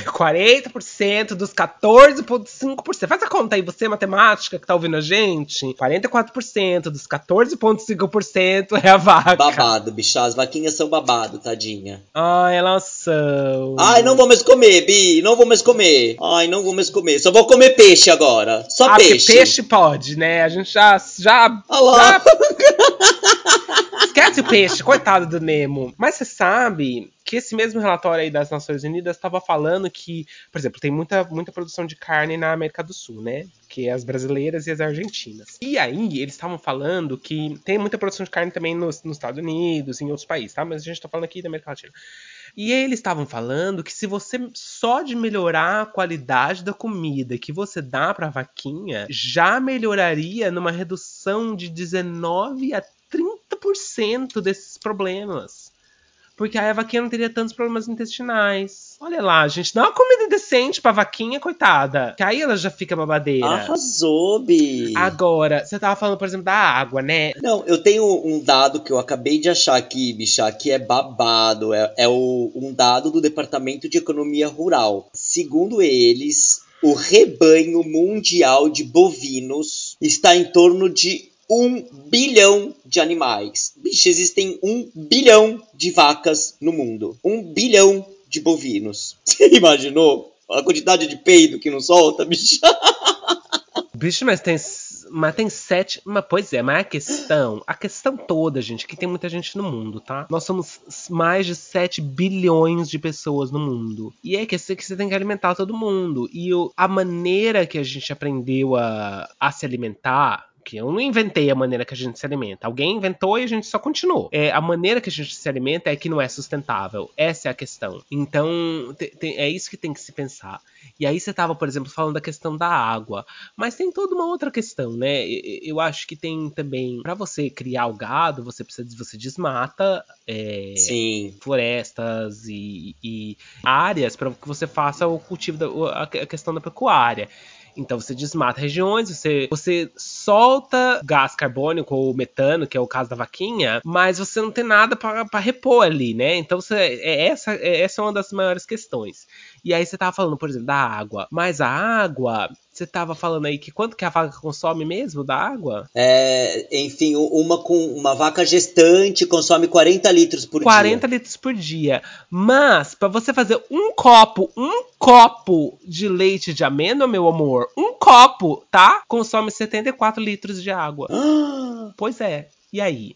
[SPEAKER 1] 40% dos 14,5%. Faz a conta aí, você, matemática, que tá ouvindo a gente. 44% dos 14,5% é a vaca.
[SPEAKER 3] Babado, bicha. As vaquinhas são babado, tadinha.
[SPEAKER 1] Ai, elas são.
[SPEAKER 3] Ai, não vou mais comer, Bi. Não vou mais comer. Ai, não vou mais comer. Só vou comer comer peixe agora. Só ah, peixe.
[SPEAKER 1] peixe pode, né? A gente já. já, já... Esquece o peixe, coitado do Nemo. Mas você sabe que esse mesmo relatório aí das Nações Unidas estava falando que, por exemplo, tem muita, muita produção de carne na América do Sul, né? Que é as brasileiras e as argentinas. E aí, eles estavam falando que tem muita produção de carne também nos, nos Estados Unidos, em outros países, tá? Mas a gente tá falando aqui da América Latina. E eles estavam falando que se você só de melhorar a qualidade da comida que você dá para a vaquinha, já melhoraria numa redução de 19 a 30% desses problemas. Porque aí a vaquinha não teria tantos problemas intestinais. Olha lá, gente, dá uma comida decente pra vaquinha, coitada. Que aí ela já fica babadeira.
[SPEAKER 3] Arrasou, Bi.
[SPEAKER 1] Agora, você tava falando, por exemplo, da água, né?
[SPEAKER 3] Não, eu tenho um dado que eu acabei de achar aqui, bicha, que é babado. É, é o, um dado do Departamento de Economia Rural. Segundo eles, o rebanho mundial de bovinos está em torno de um bilhão de animais. Bicho, existem um bilhão de vacas no mundo. Um bilhão de bovinos. Você *laughs* imaginou? A quantidade de peido que não solta, bicho. *laughs*
[SPEAKER 1] Bicho, mas tem mas tem sete. Mas, pois é, mas a questão, a questão toda, gente, que tem muita gente no mundo, tá? Nós somos mais de 7 bilhões de pessoas no mundo. E é que você, que você tem que alimentar todo mundo. E o, a maneira que a gente aprendeu a, a se alimentar que eu não inventei a maneira que a gente se alimenta. Alguém inventou e a gente só continuou. É, a maneira que a gente se alimenta é que não é sustentável. Essa é a questão. Então, te, te, é isso que tem que se pensar. E aí você estava, por exemplo, falando da questão da água. Mas tem toda uma outra questão, né? Eu acho que tem também. para você criar o gado, você precisa você desmata é, florestas e, e áreas para que você faça o cultivo da a questão da pecuária. Então você desmata regiões, você, você solta gás carbônico ou metano, que é o caso da vaquinha, mas você não tem nada para repor ali, né? Então você, é, essa, é, essa é uma das maiores questões. E aí você tava falando, por exemplo, da água. Mas a água, você tava falando aí que quanto que a vaca consome mesmo da água?
[SPEAKER 3] É, enfim, uma com uma vaca gestante consome 40 litros por
[SPEAKER 1] 40 dia. 40 litros por dia. Mas para você fazer um copo, um copo de leite de amêndoa, meu amor, um copo, tá? Consome 74 litros de água. *gasps* pois é. E aí?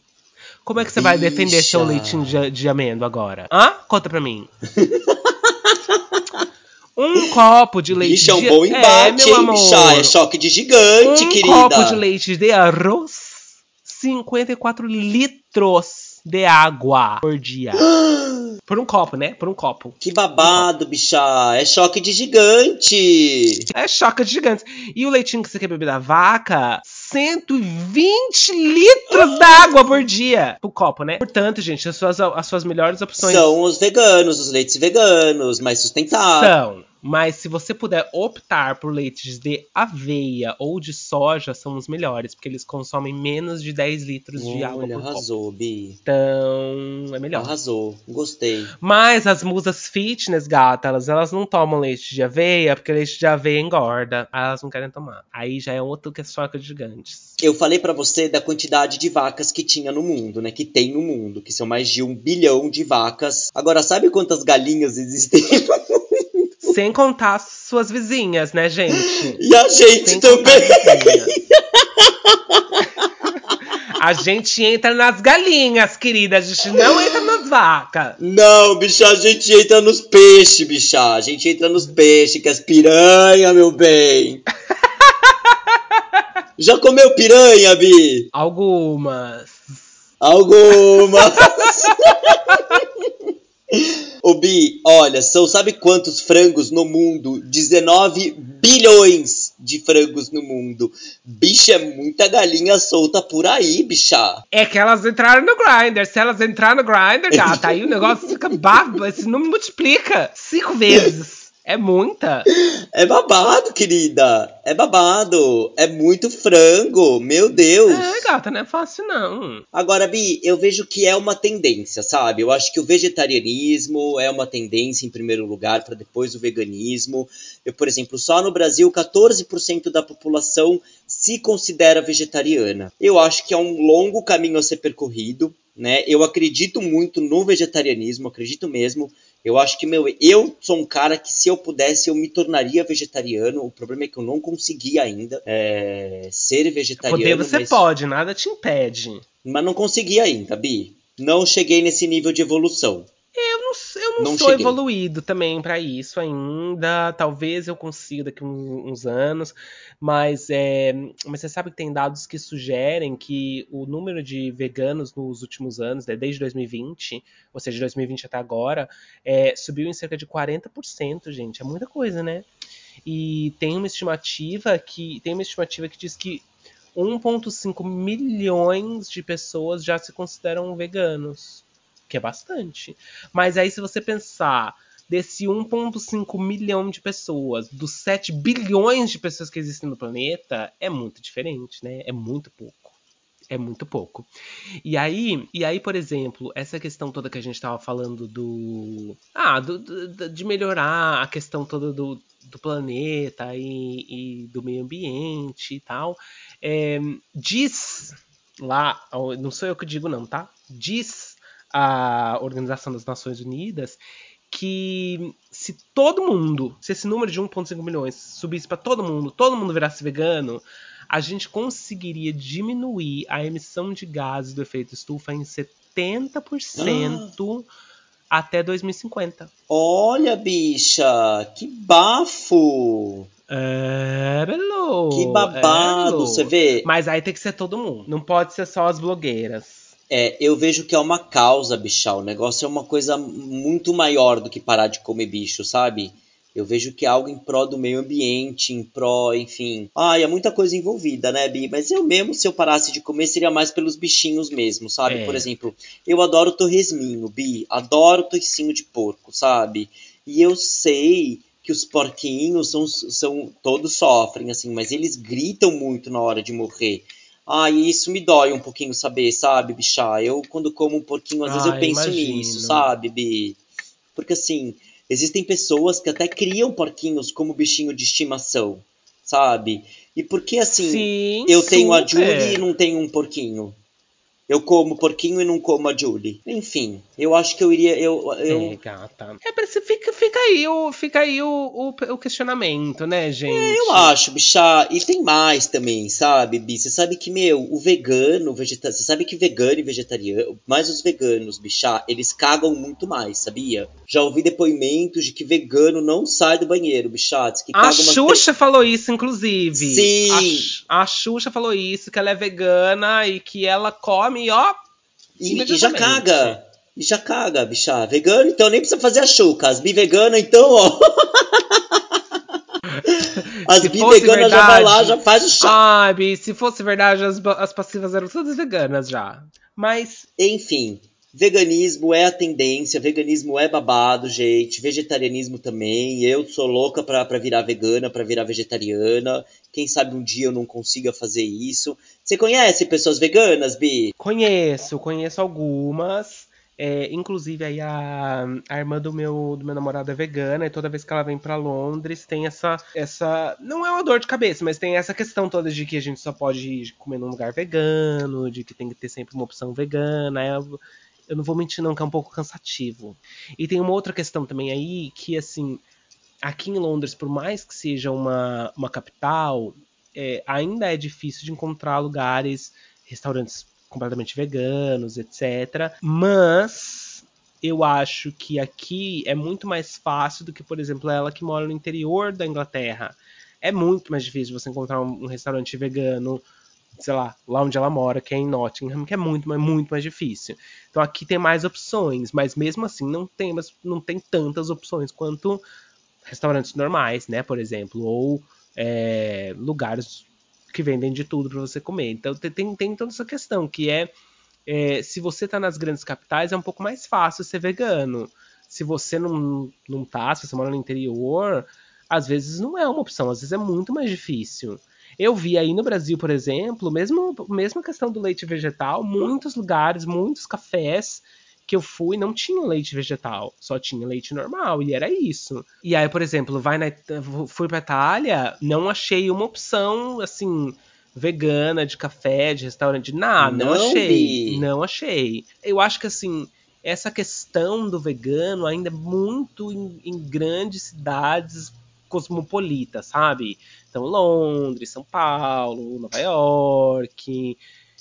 [SPEAKER 1] Como é que você Bicha. vai defender seu leitinho de, de amêndoa agora? Hã? Conta pra mim. *laughs* Um copo de leite
[SPEAKER 3] Bicho, é um bom é, embate, é, hein, bicha? É choque de gigante,
[SPEAKER 1] um
[SPEAKER 3] querida.
[SPEAKER 1] Um copo de leite de arroz, 54 litros de água por dia. *gasps* Por um copo, né? Por um copo.
[SPEAKER 3] Que babado, um bicha. É choque de gigante.
[SPEAKER 1] É choque de gigante. E o leitinho que você quer beber da vaca, 120 litros d'água por dia pro copo, né? Portanto, gente, as suas, as suas melhores opções.
[SPEAKER 3] São os veganos, os leites veganos, mais sustentáveis.
[SPEAKER 1] São. Mas se você puder optar por leites de aveia ou de soja, são os melhores, porque eles consomem menos de 10 litros de água por
[SPEAKER 3] arrasou,
[SPEAKER 1] copo.
[SPEAKER 3] Bi.
[SPEAKER 1] Então, é melhor.
[SPEAKER 3] Arrasou, gostei.
[SPEAKER 1] Mas as musas fitness, gata, elas, elas não tomam leite de aveia, porque leite de aveia engorda. Elas não querem tomar. Aí já é outro que é soca de gigantes.
[SPEAKER 3] Eu falei para você da quantidade de vacas que tinha no mundo, né? Que tem no mundo, que são mais de um bilhão de vacas. Agora, sabe quantas galinhas existem no mundo?
[SPEAKER 1] Sem contar suas vizinhas, né, gente?
[SPEAKER 3] E a gente Sem também.
[SPEAKER 1] A gente entra nas galinhas, querida. A gente não entra nas vacas.
[SPEAKER 3] Não, bicha, a gente entra nos peixes, bicha. A gente entra nos peixes, que é as piranha, meu bem. *laughs* Já comeu piranha, Bi?
[SPEAKER 1] Algumas.
[SPEAKER 3] Algumas. *laughs* Ô Bi, olha, são sabe quantos frangos no mundo? 19 bilhões de frangos no mundo. Bicha, é muita galinha solta por aí, bicha.
[SPEAKER 1] É que elas entraram no grinder. Se elas entraram no grinder, gata, aí o negócio fica babo. Esse número multiplica cinco vezes. É muita.
[SPEAKER 3] É babado, querida. É babado. É muito frango. Meu Deus.
[SPEAKER 1] É, gata, não é fácil, não.
[SPEAKER 3] Agora, Bi, eu vejo que é uma tendência, sabe? Eu acho que o vegetarianismo é uma tendência em primeiro lugar, para depois o veganismo. Eu, por exemplo, só no Brasil, 14% da população se considera vegetariana. Eu acho que é um longo caminho a ser percorrido. Né? Eu acredito muito no vegetarianismo, acredito mesmo. Eu acho que, meu, eu sou um cara que se eu pudesse, eu me tornaria vegetariano. O problema é que eu não consegui ainda é, ser vegetariano.
[SPEAKER 1] Poder você mas... pode, nada te impede.
[SPEAKER 3] Mas não consegui ainda, Bi. Não cheguei nesse nível de evolução.
[SPEAKER 1] Eu não, não, sou cheguei. evoluído também para isso ainda. Talvez eu consiga daqui uns, uns anos. Mas, é, mas você sabe que tem dados que sugerem que o número de veganos nos últimos anos, né, desde 2020, ou seja, 2020 até agora, é, subiu em cerca de 40%, gente. É muita coisa, né? E tem uma estimativa que tem uma estimativa que diz que 1,5 milhões de pessoas já se consideram veganos que é bastante. Mas aí, se você pensar desse 1,5 milhão de pessoas, dos 7 bilhões de pessoas que existem no planeta, é muito diferente, né? É muito pouco. É muito pouco. E aí, e aí, por exemplo, essa questão toda que a gente estava falando do. Ah, do, do, de melhorar a questão toda do, do planeta e, e do meio ambiente e tal. É, diz lá, não sou eu que digo, não, tá? Diz a Organização das Nações Unidas que se todo mundo, se esse número de 1,5 milhões subisse para todo mundo, todo mundo virasse vegano, a gente conseguiria diminuir a emissão de gases do efeito estufa em 70% ah. até 2050.
[SPEAKER 3] Olha, bicha, que bafo!
[SPEAKER 1] É, belo.
[SPEAKER 3] Que babado, é, você vê?
[SPEAKER 1] Mas aí tem que ser todo mundo. Não pode ser só as blogueiras.
[SPEAKER 3] É, eu vejo que é uma causa, bicha. O negócio é uma coisa muito maior do que parar de comer bicho, sabe? Eu vejo que é algo em prol do meio ambiente, em pró, enfim. Ai, é muita coisa envolvida, né, Bi? Mas eu mesmo, se eu parasse de comer, seria mais pelos bichinhos mesmo, sabe? É. Por exemplo, eu adoro torresminho, Bi. Adoro toicinho de porco, sabe? E eu sei que os porquinhos são, são todos sofrem assim, mas eles gritam muito na hora de morrer. Ah, e isso me dói um pouquinho saber, sabe, bichá? Eu quando como um porquinho, às vezes eu penso imagino. nisso, sabe, Bi? Porque assim, existem pessoas que até criam porquinhos como bichinho de estimação, sabe? E por que assim,
[SPEAKER 1] Sim,
[SPEAKER 3] eu tenho a Julie e não tenho um porquinho? Eu como porquinho e não como a Julie. Enfim, eu acho que eu iria. Eu, eu...
[SPEAKER 1] É, gata. É, fica, fica aí, o, fica aí o, o, o questionamento, né, gente? É,
[SPEAKER 3] eu acho, bicha. E tem mais também, sabe, Bi? Você sabe que, meu, o vegano, vegetariano. Você sabe que vegano e vegetariano, mais os veganos, bicha, eles cagam muito mais, sabia? Já ouvi depoimentos de que vegano não sai do banheiro, bicha. Que
[SPEAKER 1] a Xuxa falou isso, inclusive.
[SPEAKER 3] Sim.
[SPEAKER 1] A, a Xuxa falou isso, que ela é vegana e que ela come come, ó.
[SPEAKER 3] E, e já caga. E já caga, bicha. Vegano, então nem precisa fazer a chuca. As bi vegana, então, ó. *laughs* As bi veganas já vai lá, já faz o chá.
[SPEAKER 1] Ah, Bi, se fosse verdade, as, as passivas eram todas veganas já. Mas.
[SPEAKER 3] Enfim, veganismo é a tendência, veganismo é babado, gente. Vegetarianismo também. Eu sou louca pra, pra virar vegana, pra virar vegetariana. Quem sabe um dia eu não consiga fazer isso. Você conhece pessoas veganas, Bi?
[SPEAKER 1] Conheço, conheço algumas. É, inclusive aí a, a irmã do meu, do meu namorado é vegana e toda vez que ela vem para Londres tem essa essa não é uma dor de cabeça, mas tem essa questão toda de que a gente só pode comer num lugar vegano, de que tem que ter sempre uma opção vegana. Eu, eu não vou mentir não que é um pouco cansativo. E tem uma outra questão também aí que assim, aqui em Londres, por mais que seja uma, uma capital, é, ainda é difícil de encontrar lugares, restaurantes completamente veganos, etc. Mas eu acho que aqui é muito mais fácil do que, por exemplo, ela que mora no interior da Inglaterra. É muito mais difícil você encontrar um, restaurante vegano, sei lá, lá onde ela mora, que é em Nottingham, que é muito, mas muito mais difícil. Então aqui tem mais opções, mas mesmo assim não tem, não tem tantas opções quanto restaurantes normais, né, por exemplo, ou é, lugares que vendem de tudo para você comer. Então tem, tem toda essa questão que é, é se você está nas grandes capitais é um pouco mais fácil ser vegano. Se você não, não tá, se você mora no interior, às vezes não é uma opção, às vezes é muito mais difícil. Eu vi aí no Brasil, por exemplo, mesmo, mesmo a questão do leite vegetal, muitos lugares, muitos cafés que eu fui não tinha leite vegetal, só tinha leite normal, e era isso. E aí, por exemplo, vai na, fui pra Itália, não achei uma opção, assim, vegana, de café, de restaurante, nada, não, não achei. Não achei. Eu acho que, assim, essa questão do vegano ainda é muito em, em grandes cidades cosmopolitas, sabe? Então, Londres, São Paulo, Nova York,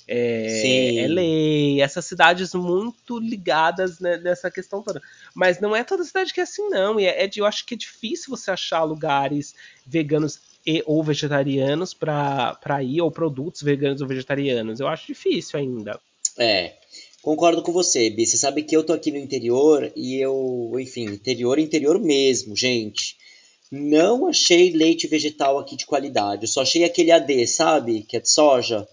[SPEAKER 1] é, LA, essas cidades muito ligadas né, nessa questão toda. Mas não é toda cidade que é assim, não. E é, é eu acho que é difícil você achar lugares veganos e ou vegetarianos para ir, ou produtos veganos ou vegetarianos. Eu acho difícil ainda.
[SPEAKER 3] É, concordo com você, Bi. Você sabe que eu tô aqui no interior e eu, enfim, interior, interior mesmo, gente. Não achei leite vegetal aqui de qualidade. Eu só achei aquele AD, sabe? Que é de soja.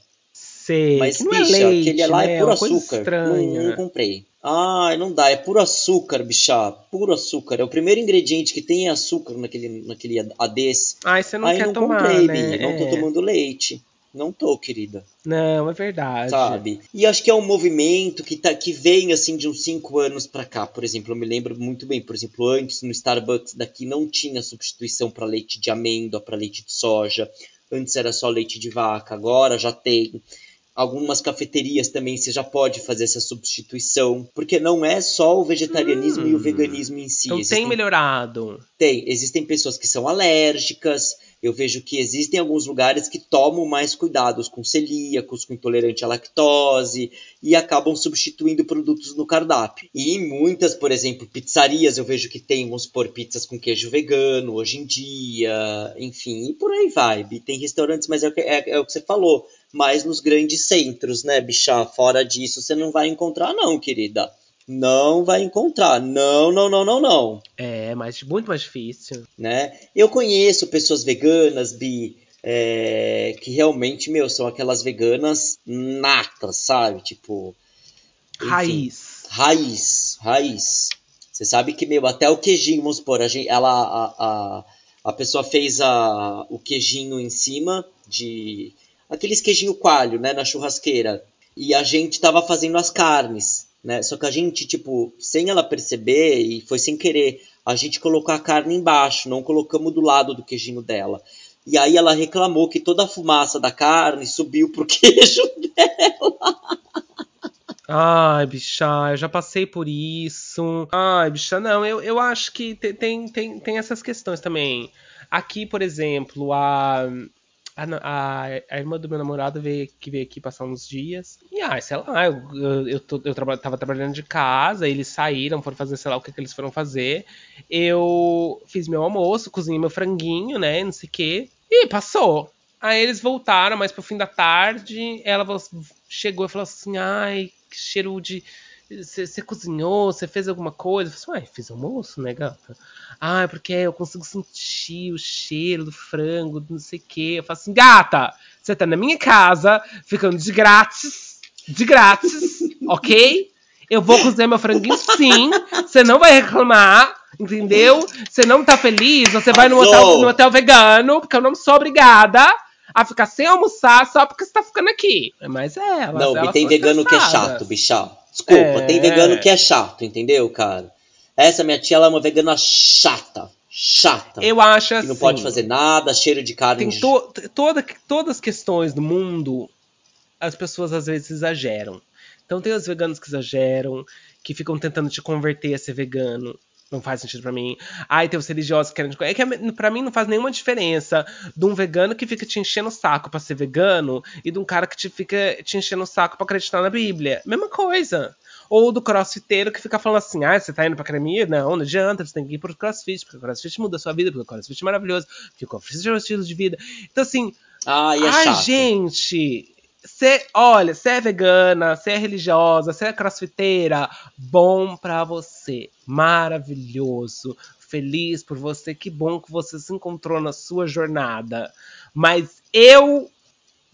[SPEAKER 3] Mas,
[SPEAKER 1] não
[SPEAKER 3] bicha,
[SPEAKER 1] é leite,
[SPEAKER 3] aquele é lá
[SPEAKER 1] né?
[SPEAKER 3] é puro açúcar. Não, não comprei. Ai, não dá, é puro açúcar, bicha. Puro açúcar. É o primeiro ingrediente que tem açúcar naquele, naquele ADs.
[SPEAKER 1] Ai, você não
[SPEAKER 3] Aí
[SPEAKER 1] quer
[SPEAKER 3] não
[SPEAKER 1] tomar,
[SPEAKER 3] comprei,
[SPEAKER 1] né?
[SPEAKER 3] Não tô
[SPEAKER 1] É.
[SPEAKER 3] tomando leite. Não tô, querida.
[SPEAKER 1] Não, é verdade.
[SPEAKER 3] Sabe? E acho que é um movimento que, tá, que vem assim de uns 5 anos pra cá. Por exemplo, eu me lembro muito bem, por exemplo, antes no Starbucks daqui não tinha substituição para leite de amêndoa, para leite de soja. Antes era só leite de vaca, agora já tem. Algumas cafeterias também você já pode fazer essa substituição, porque não é só o vegetarianismo
[SPEAKER 1] Hum.
[SPEAKER 3] e o veganismo em si.
[SPEAKER 1] Então tem
[SPEAKER 3] Existem
[SPEAKER 1] melhorado.
[SPEAKER 3] tem, existem pessoas que são alérgicas. Eu vejo que existem alguns lugares que tomam mais cuidados com celíacos, com intolerante à lactose e acabam substituindo produtos no cardápio. E muitas, por exemplo, pizzarias, eu vejo que tem, vamos supor, pizzas com queijo vegano hoje em dia, enfim, e por aí vai. Tem restaurantes, mas é, o que- é- é o que você falou, mais nos grandes centros, né, bicha? Fora disso, você não vai encontrar, não, querida. Não vai encontrar. Não, não, não, não, não
[SPEAKER 1] É, mas muito mais difícil.
[SPEAKER 3] né? Eu conheço pessoas veganas, Bi, é, que realmente, meu, são aquelas veganas natas, sabe? Tipo, Enfim.
[SPEAKER 1] Raiz.
[SPEAKER 3] raiz, raiz. Você sabe que, meu, até o queijinho, vamos supor, a, gente, ela, a, a, a pessoa fez a, o queijinho em cima de... Aqueles queijinho coalho, né, na churrasqueira. E a gente tava fazendo as carnes, né? Só que a gente, tipo, sem ela perceber, e foi sem querer, a gente colocou a carne embaixo, não colocamos do lado do queijinho dela. E aí ela reclamou que toda a fumaça da carne subiu pro *laughs* queijo
[SPEAKER 1] Ai, bicha, eu já passei por isso. Ai, bicha, não, eu, eu acho que te- tem, tem, tem essas questões também. Aqui, por exemplo, a, a, a, a irmã do meu namorado veio, que veio aqui passar uns dias. E, ai, sei lá, eu, eu, eu, tô- eu traba- tava trabalhando de casa, eles saíram, foram fazer, sei lá, o que, que eles foram fazer. Eu fiz meu almoço, cozinhei meu franguinho, né, não sei o quê. E passou. Aí eles voltaram, mas pro fim da tarde, ela chegou e falou assim: ai, que cheiro de. Você cozinhou? Você fez alguma coisa? Eu falei assim, uai, fiz almoço, né, gata? Ah, porque eu consigo sentir o cheiro do frango, do não sei o quê. Eu falo assim, gata, você tá na minha casa, ficando de grátis, de grátis, ok? Eu vou cozinhar meu franguinho sim, você não vai reclamar, entendeu? Você não tá feliz, você vai no hotel, no hotel vegano, porque eu não sou obrigada a ficar sem almoçar só porque você tá ficando aqui. Mas é, ela,
[SPEAKER 3] Não,
[SPEAKER 1] elas
[SPEAKER 3] Bi, tem vegano que é chato, bichá. Desculpa,
[SPEAKER 1] É.
[SPEAKER 3] tem vegano que é chato, entendeu, cara? Essa minha tia, ela é uma vegana chata. Chata.
[SPEAKER 1] Eu acho
[SPEAKER 3] que
[SPEAKER 1] assim.
[SPEAKER 3] não pode fazer nada, cheiro de carne.
[SPEAKER 1] Tem to, toda, todas as questões do mundo, as pessoas às vezes exageram. Então tem os veganos que exageram, que ficam tentando te converter a ser vegano. Não faz sentido pra mim. Ai, tem os religiosos que querem. É que pra mim não faz nenhuma diferença de um vegano que fica te enchendo o saco pra ser vegano e de um cara que te fica te enchendo o saco pra acreditar na Bíblia. Mesma coisa. Ou do crossfiteiro que fica falando assim: ah, você tá indo pra academia? Não, não adianta, você tem que ir pro crossfit, porque o crossfit muda a sua vida, porque o crossfit é maravilhoso, porque o crossfit é um estilo de vida. Então, assim,
[SPEAKER 3] Ai, é
[SPEAKER 1] ai,
[SPEAKER 3] chato.
[SPEAKER 1] gente, cê, olha, você é vegana, você é religiosa, você é crossfiteira, bom pra você, maravilhoso, feliz por você, que bom que você se encontrou na sua jornada. Mas eu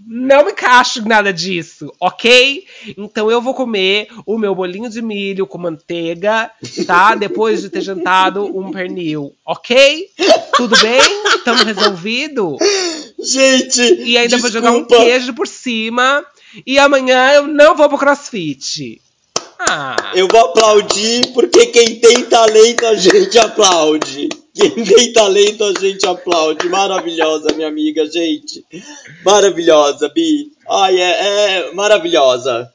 [SPEAKER 1] não me encaixo em nada disso, ok? Então eu vou comer o meu bolinho de milho com manteiga, tá? *laughs* Depois de ter jantado um pernil, ok? Tudo bem? Estamos resolvido?
[SPEAKER 3] Gente!
[SPEAKER 1] E ainda vou jogar um
[SPEAKER 3] desculpa.
[SPEAKER 1] queijo por cima. E amanhã eu não vou pro crossfit. Ah,
[SPEAKER 3] Eu vou aplaudir porque quem tem talento a gente aplaude. Quem tem talento a gente aplaude. Maravilhosa, minha amiga, gente. Maravilhosa, Bi. Ai, é, é maravilhosa.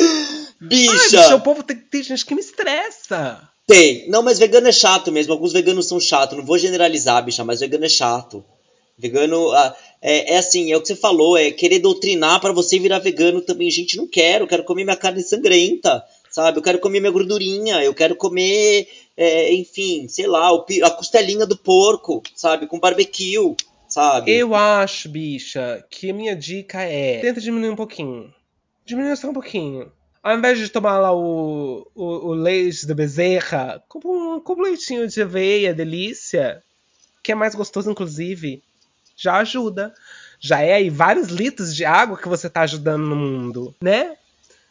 [SPEAKER 1] Ai,
[SPEAKER 3] Bicha!
[SPEAKER 1] bicho, o povo tem, tem gente que me estressa.
[SPEAKER 3] Tem. Não, mas vegano é chato mesmo. Alguns veganos são chatos. Não vou generalizar, bicha, mas vegano é chato. Vegano ah, é, é assim, é o que você falou, é querer doutrinar pra você virar vegano também. Gente, não quero, eu quero comer minha carne sangrenta, sabe? Eu quero comer minha gordurinha, eu quero comer, é, enfim, sei lá, a costelinha do porco, sabe? Com barbecue, sabe?
[SPEAKER 1] Eu acho, bicha, que a minha dica é. Tenta diminuir um pouquinho. Diminui só um pouquinho. Ao invés de tomar lá o, o, o leite da bezerra, compra um, compra um leitinho de aveia, delícia. Que é mais gostoso, inclusive. Já ajuda. Já é aí vários litros de água que você tá ajudando no mundo, né?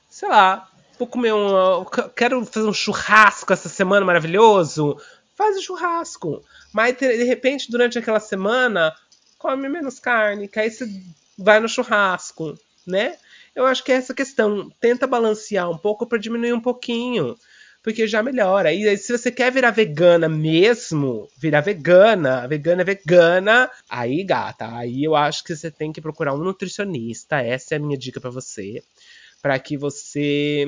[SPEAKER 1] Sei lá. Vou comer um. Quero fazer um churrasco essa semana maravilhoso. Faz o churrasco. Mas de repente, durante aquela semana, come menos carne, que aí você vai no churrasco, né? Eu acho que é essa questão. Tenta balancear um pouco para diminuir um pouquinho. porque já melhora. E se você quer virar vegana mesmo, virar vegana, vegana é vegana, aí, gata, aí eu acho que você tem que procurar um nutricionista. Essa é a minha dica para você, para que você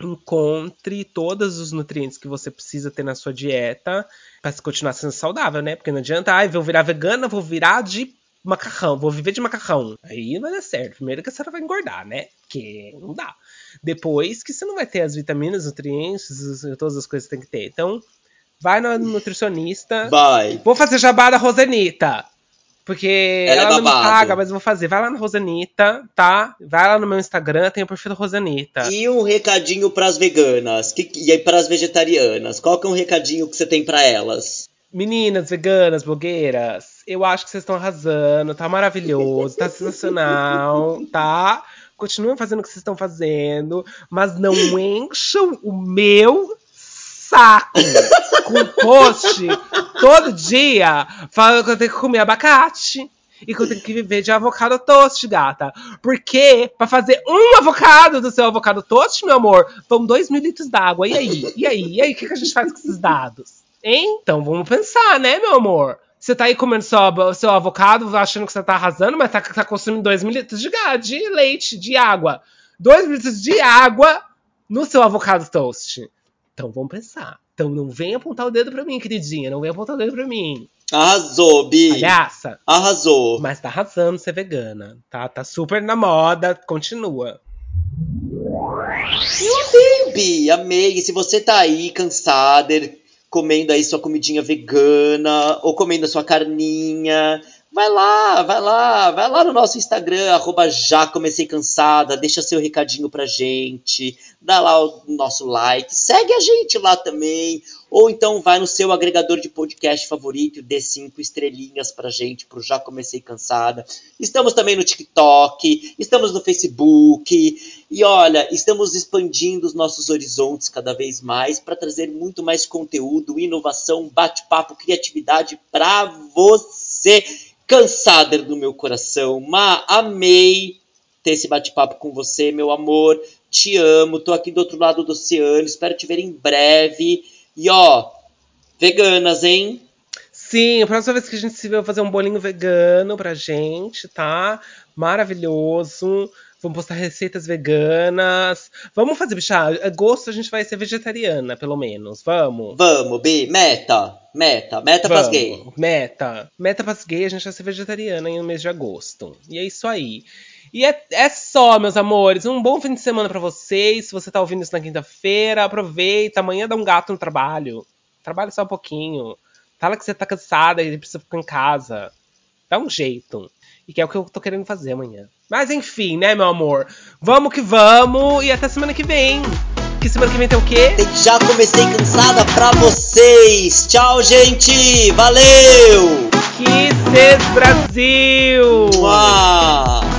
[SPEAKER 1] encontre todos os nutrientes que você precisa ter na sua dieta para continuar sendo saudável, né? Porque não adianta, ai, ah, vou virar vegana, vou virar de macarrão, vou viver de macarrão. Aí não vai dar certo. Primeiro que a senhora vai engordar, né? Porque não dá. Depois que você não vai ter as vitaminas, nutrientes, todas as coisas que tem que ter. Então, vai no nutricionista.
[SPEAKER 3] Vai.
[SPEAKER 1] Vou fazer jabá da Rosanita. Porque ela, ela é não me paga, mas eu vou fazer. Vai lá na Rosanita, tá? Vai lá no meu Instagram, tem o perfil da Rosanita.
[SPEAKER 3] E um recadinho pras veganas que, e aí pras vegetarianas. Qual que é um recadinho que você tem para elas?
[SPEAKER 1] Meninas, veganas, blogueiras, eu acho que vocês estão arrasando, tá maravilhoso, tá sensacional, *laughs* tá? Continuem fazendo o que vocês estão fazendo, mas não encham o meu saco com post todo dia falando que eu tenho que comer abacate. E que eu tenho que viver de avocado toast, gata. Porque, pra fazer um avocado do seu avocado toast, meu amor, vão dois mil litros d'água. E aí? E aí? E aí? O que, que a gente faz com esses dados? Hein? Então vamos pensar, né, meu amor? Você tá aí comendo seu, seu avocado, achando que você tá arrasando, mas tá, tá consumindo 2 mil litros de, de leite, de água. 2 mil litros de água no seu avocado toast. Então vamos pensar. Então não vem apontar o dedo pra mim, queridinha. Não vem apontar o dedo pra mim.
[SPEAKER 3] Arrasou, Bi.
[SPEAKER 1] Palhaça.
[SPEAKER 3] Arrasou.
[SPEAKER 1] Mas tá arrasando ser vegana, tá? Tá super na moda. Continua.
[SPEAKER 3] Eu amei, Bi. Amei. E se você tá aí cansada, comendo aí sua comidinha vegana, ou comendo a sua carninha, Vai lá, vai lá, vai lá no nosso Instagram, arroba já comecei cansada, deixa seu recadinho pra gente, dá lá o nosso like, segue a gente lá também, ou então vai no seu agregador de podcast favorito dê cinco estrelinhas pra gente, pro Já Comecei Cansada. Estamos também no TikTok, estamos no Facebook, e olha, estamos expandindo os nossos horizontes cada vez mais para trazer muito mais conteúdo, inovação, bate-papo, criatividade pra você cansada do meu coração. Ma, amei ter esse bate-papo com você, meu amor. Te amo, tô aqui do outro lado do oceano, espero te ver em breve. E ó, veganas, hein?
[SPEAKER 1] Sim, a próxima vez que a gente se vê, eu vou fazer um bolinho vegano pra gente, tá? Maravilhoso. Vamos postar receitas veganas. Vamos fazer, bicha. Agosto a gente vai ser vegetariana, pelo menos. Vamos?
[SPEAKER 3] Vamos, Bi. Meta. Meta. Meta pras gay.
[SPEAKER 1] Meta. Meta pras gay, a gente vai ser vegetariana no mês de agosto. E é isso aí. E é, é só, meus amores. Um bom fim de semana para vocês. Se você tá ouvindo isso na quinta-feira, aproveita. Amanhã dá um gato no trabalho. Trabalha só um pouquinho. Fala que você tá cansada e precisa ficar em casa. Dá um jeito. E que é o que eu tô querendo fazer amanhã. Mas enfim, né, meu amor? Vamos que vamos e até semana que vem. Que semana que vem tem o quê?
[SPEAKER 3] Já comecei cansada pra vocês. Tchau, gente. Valeu.
[SPEAKER 1] Kisses Brasil.
[SPEAKER 3] Uau.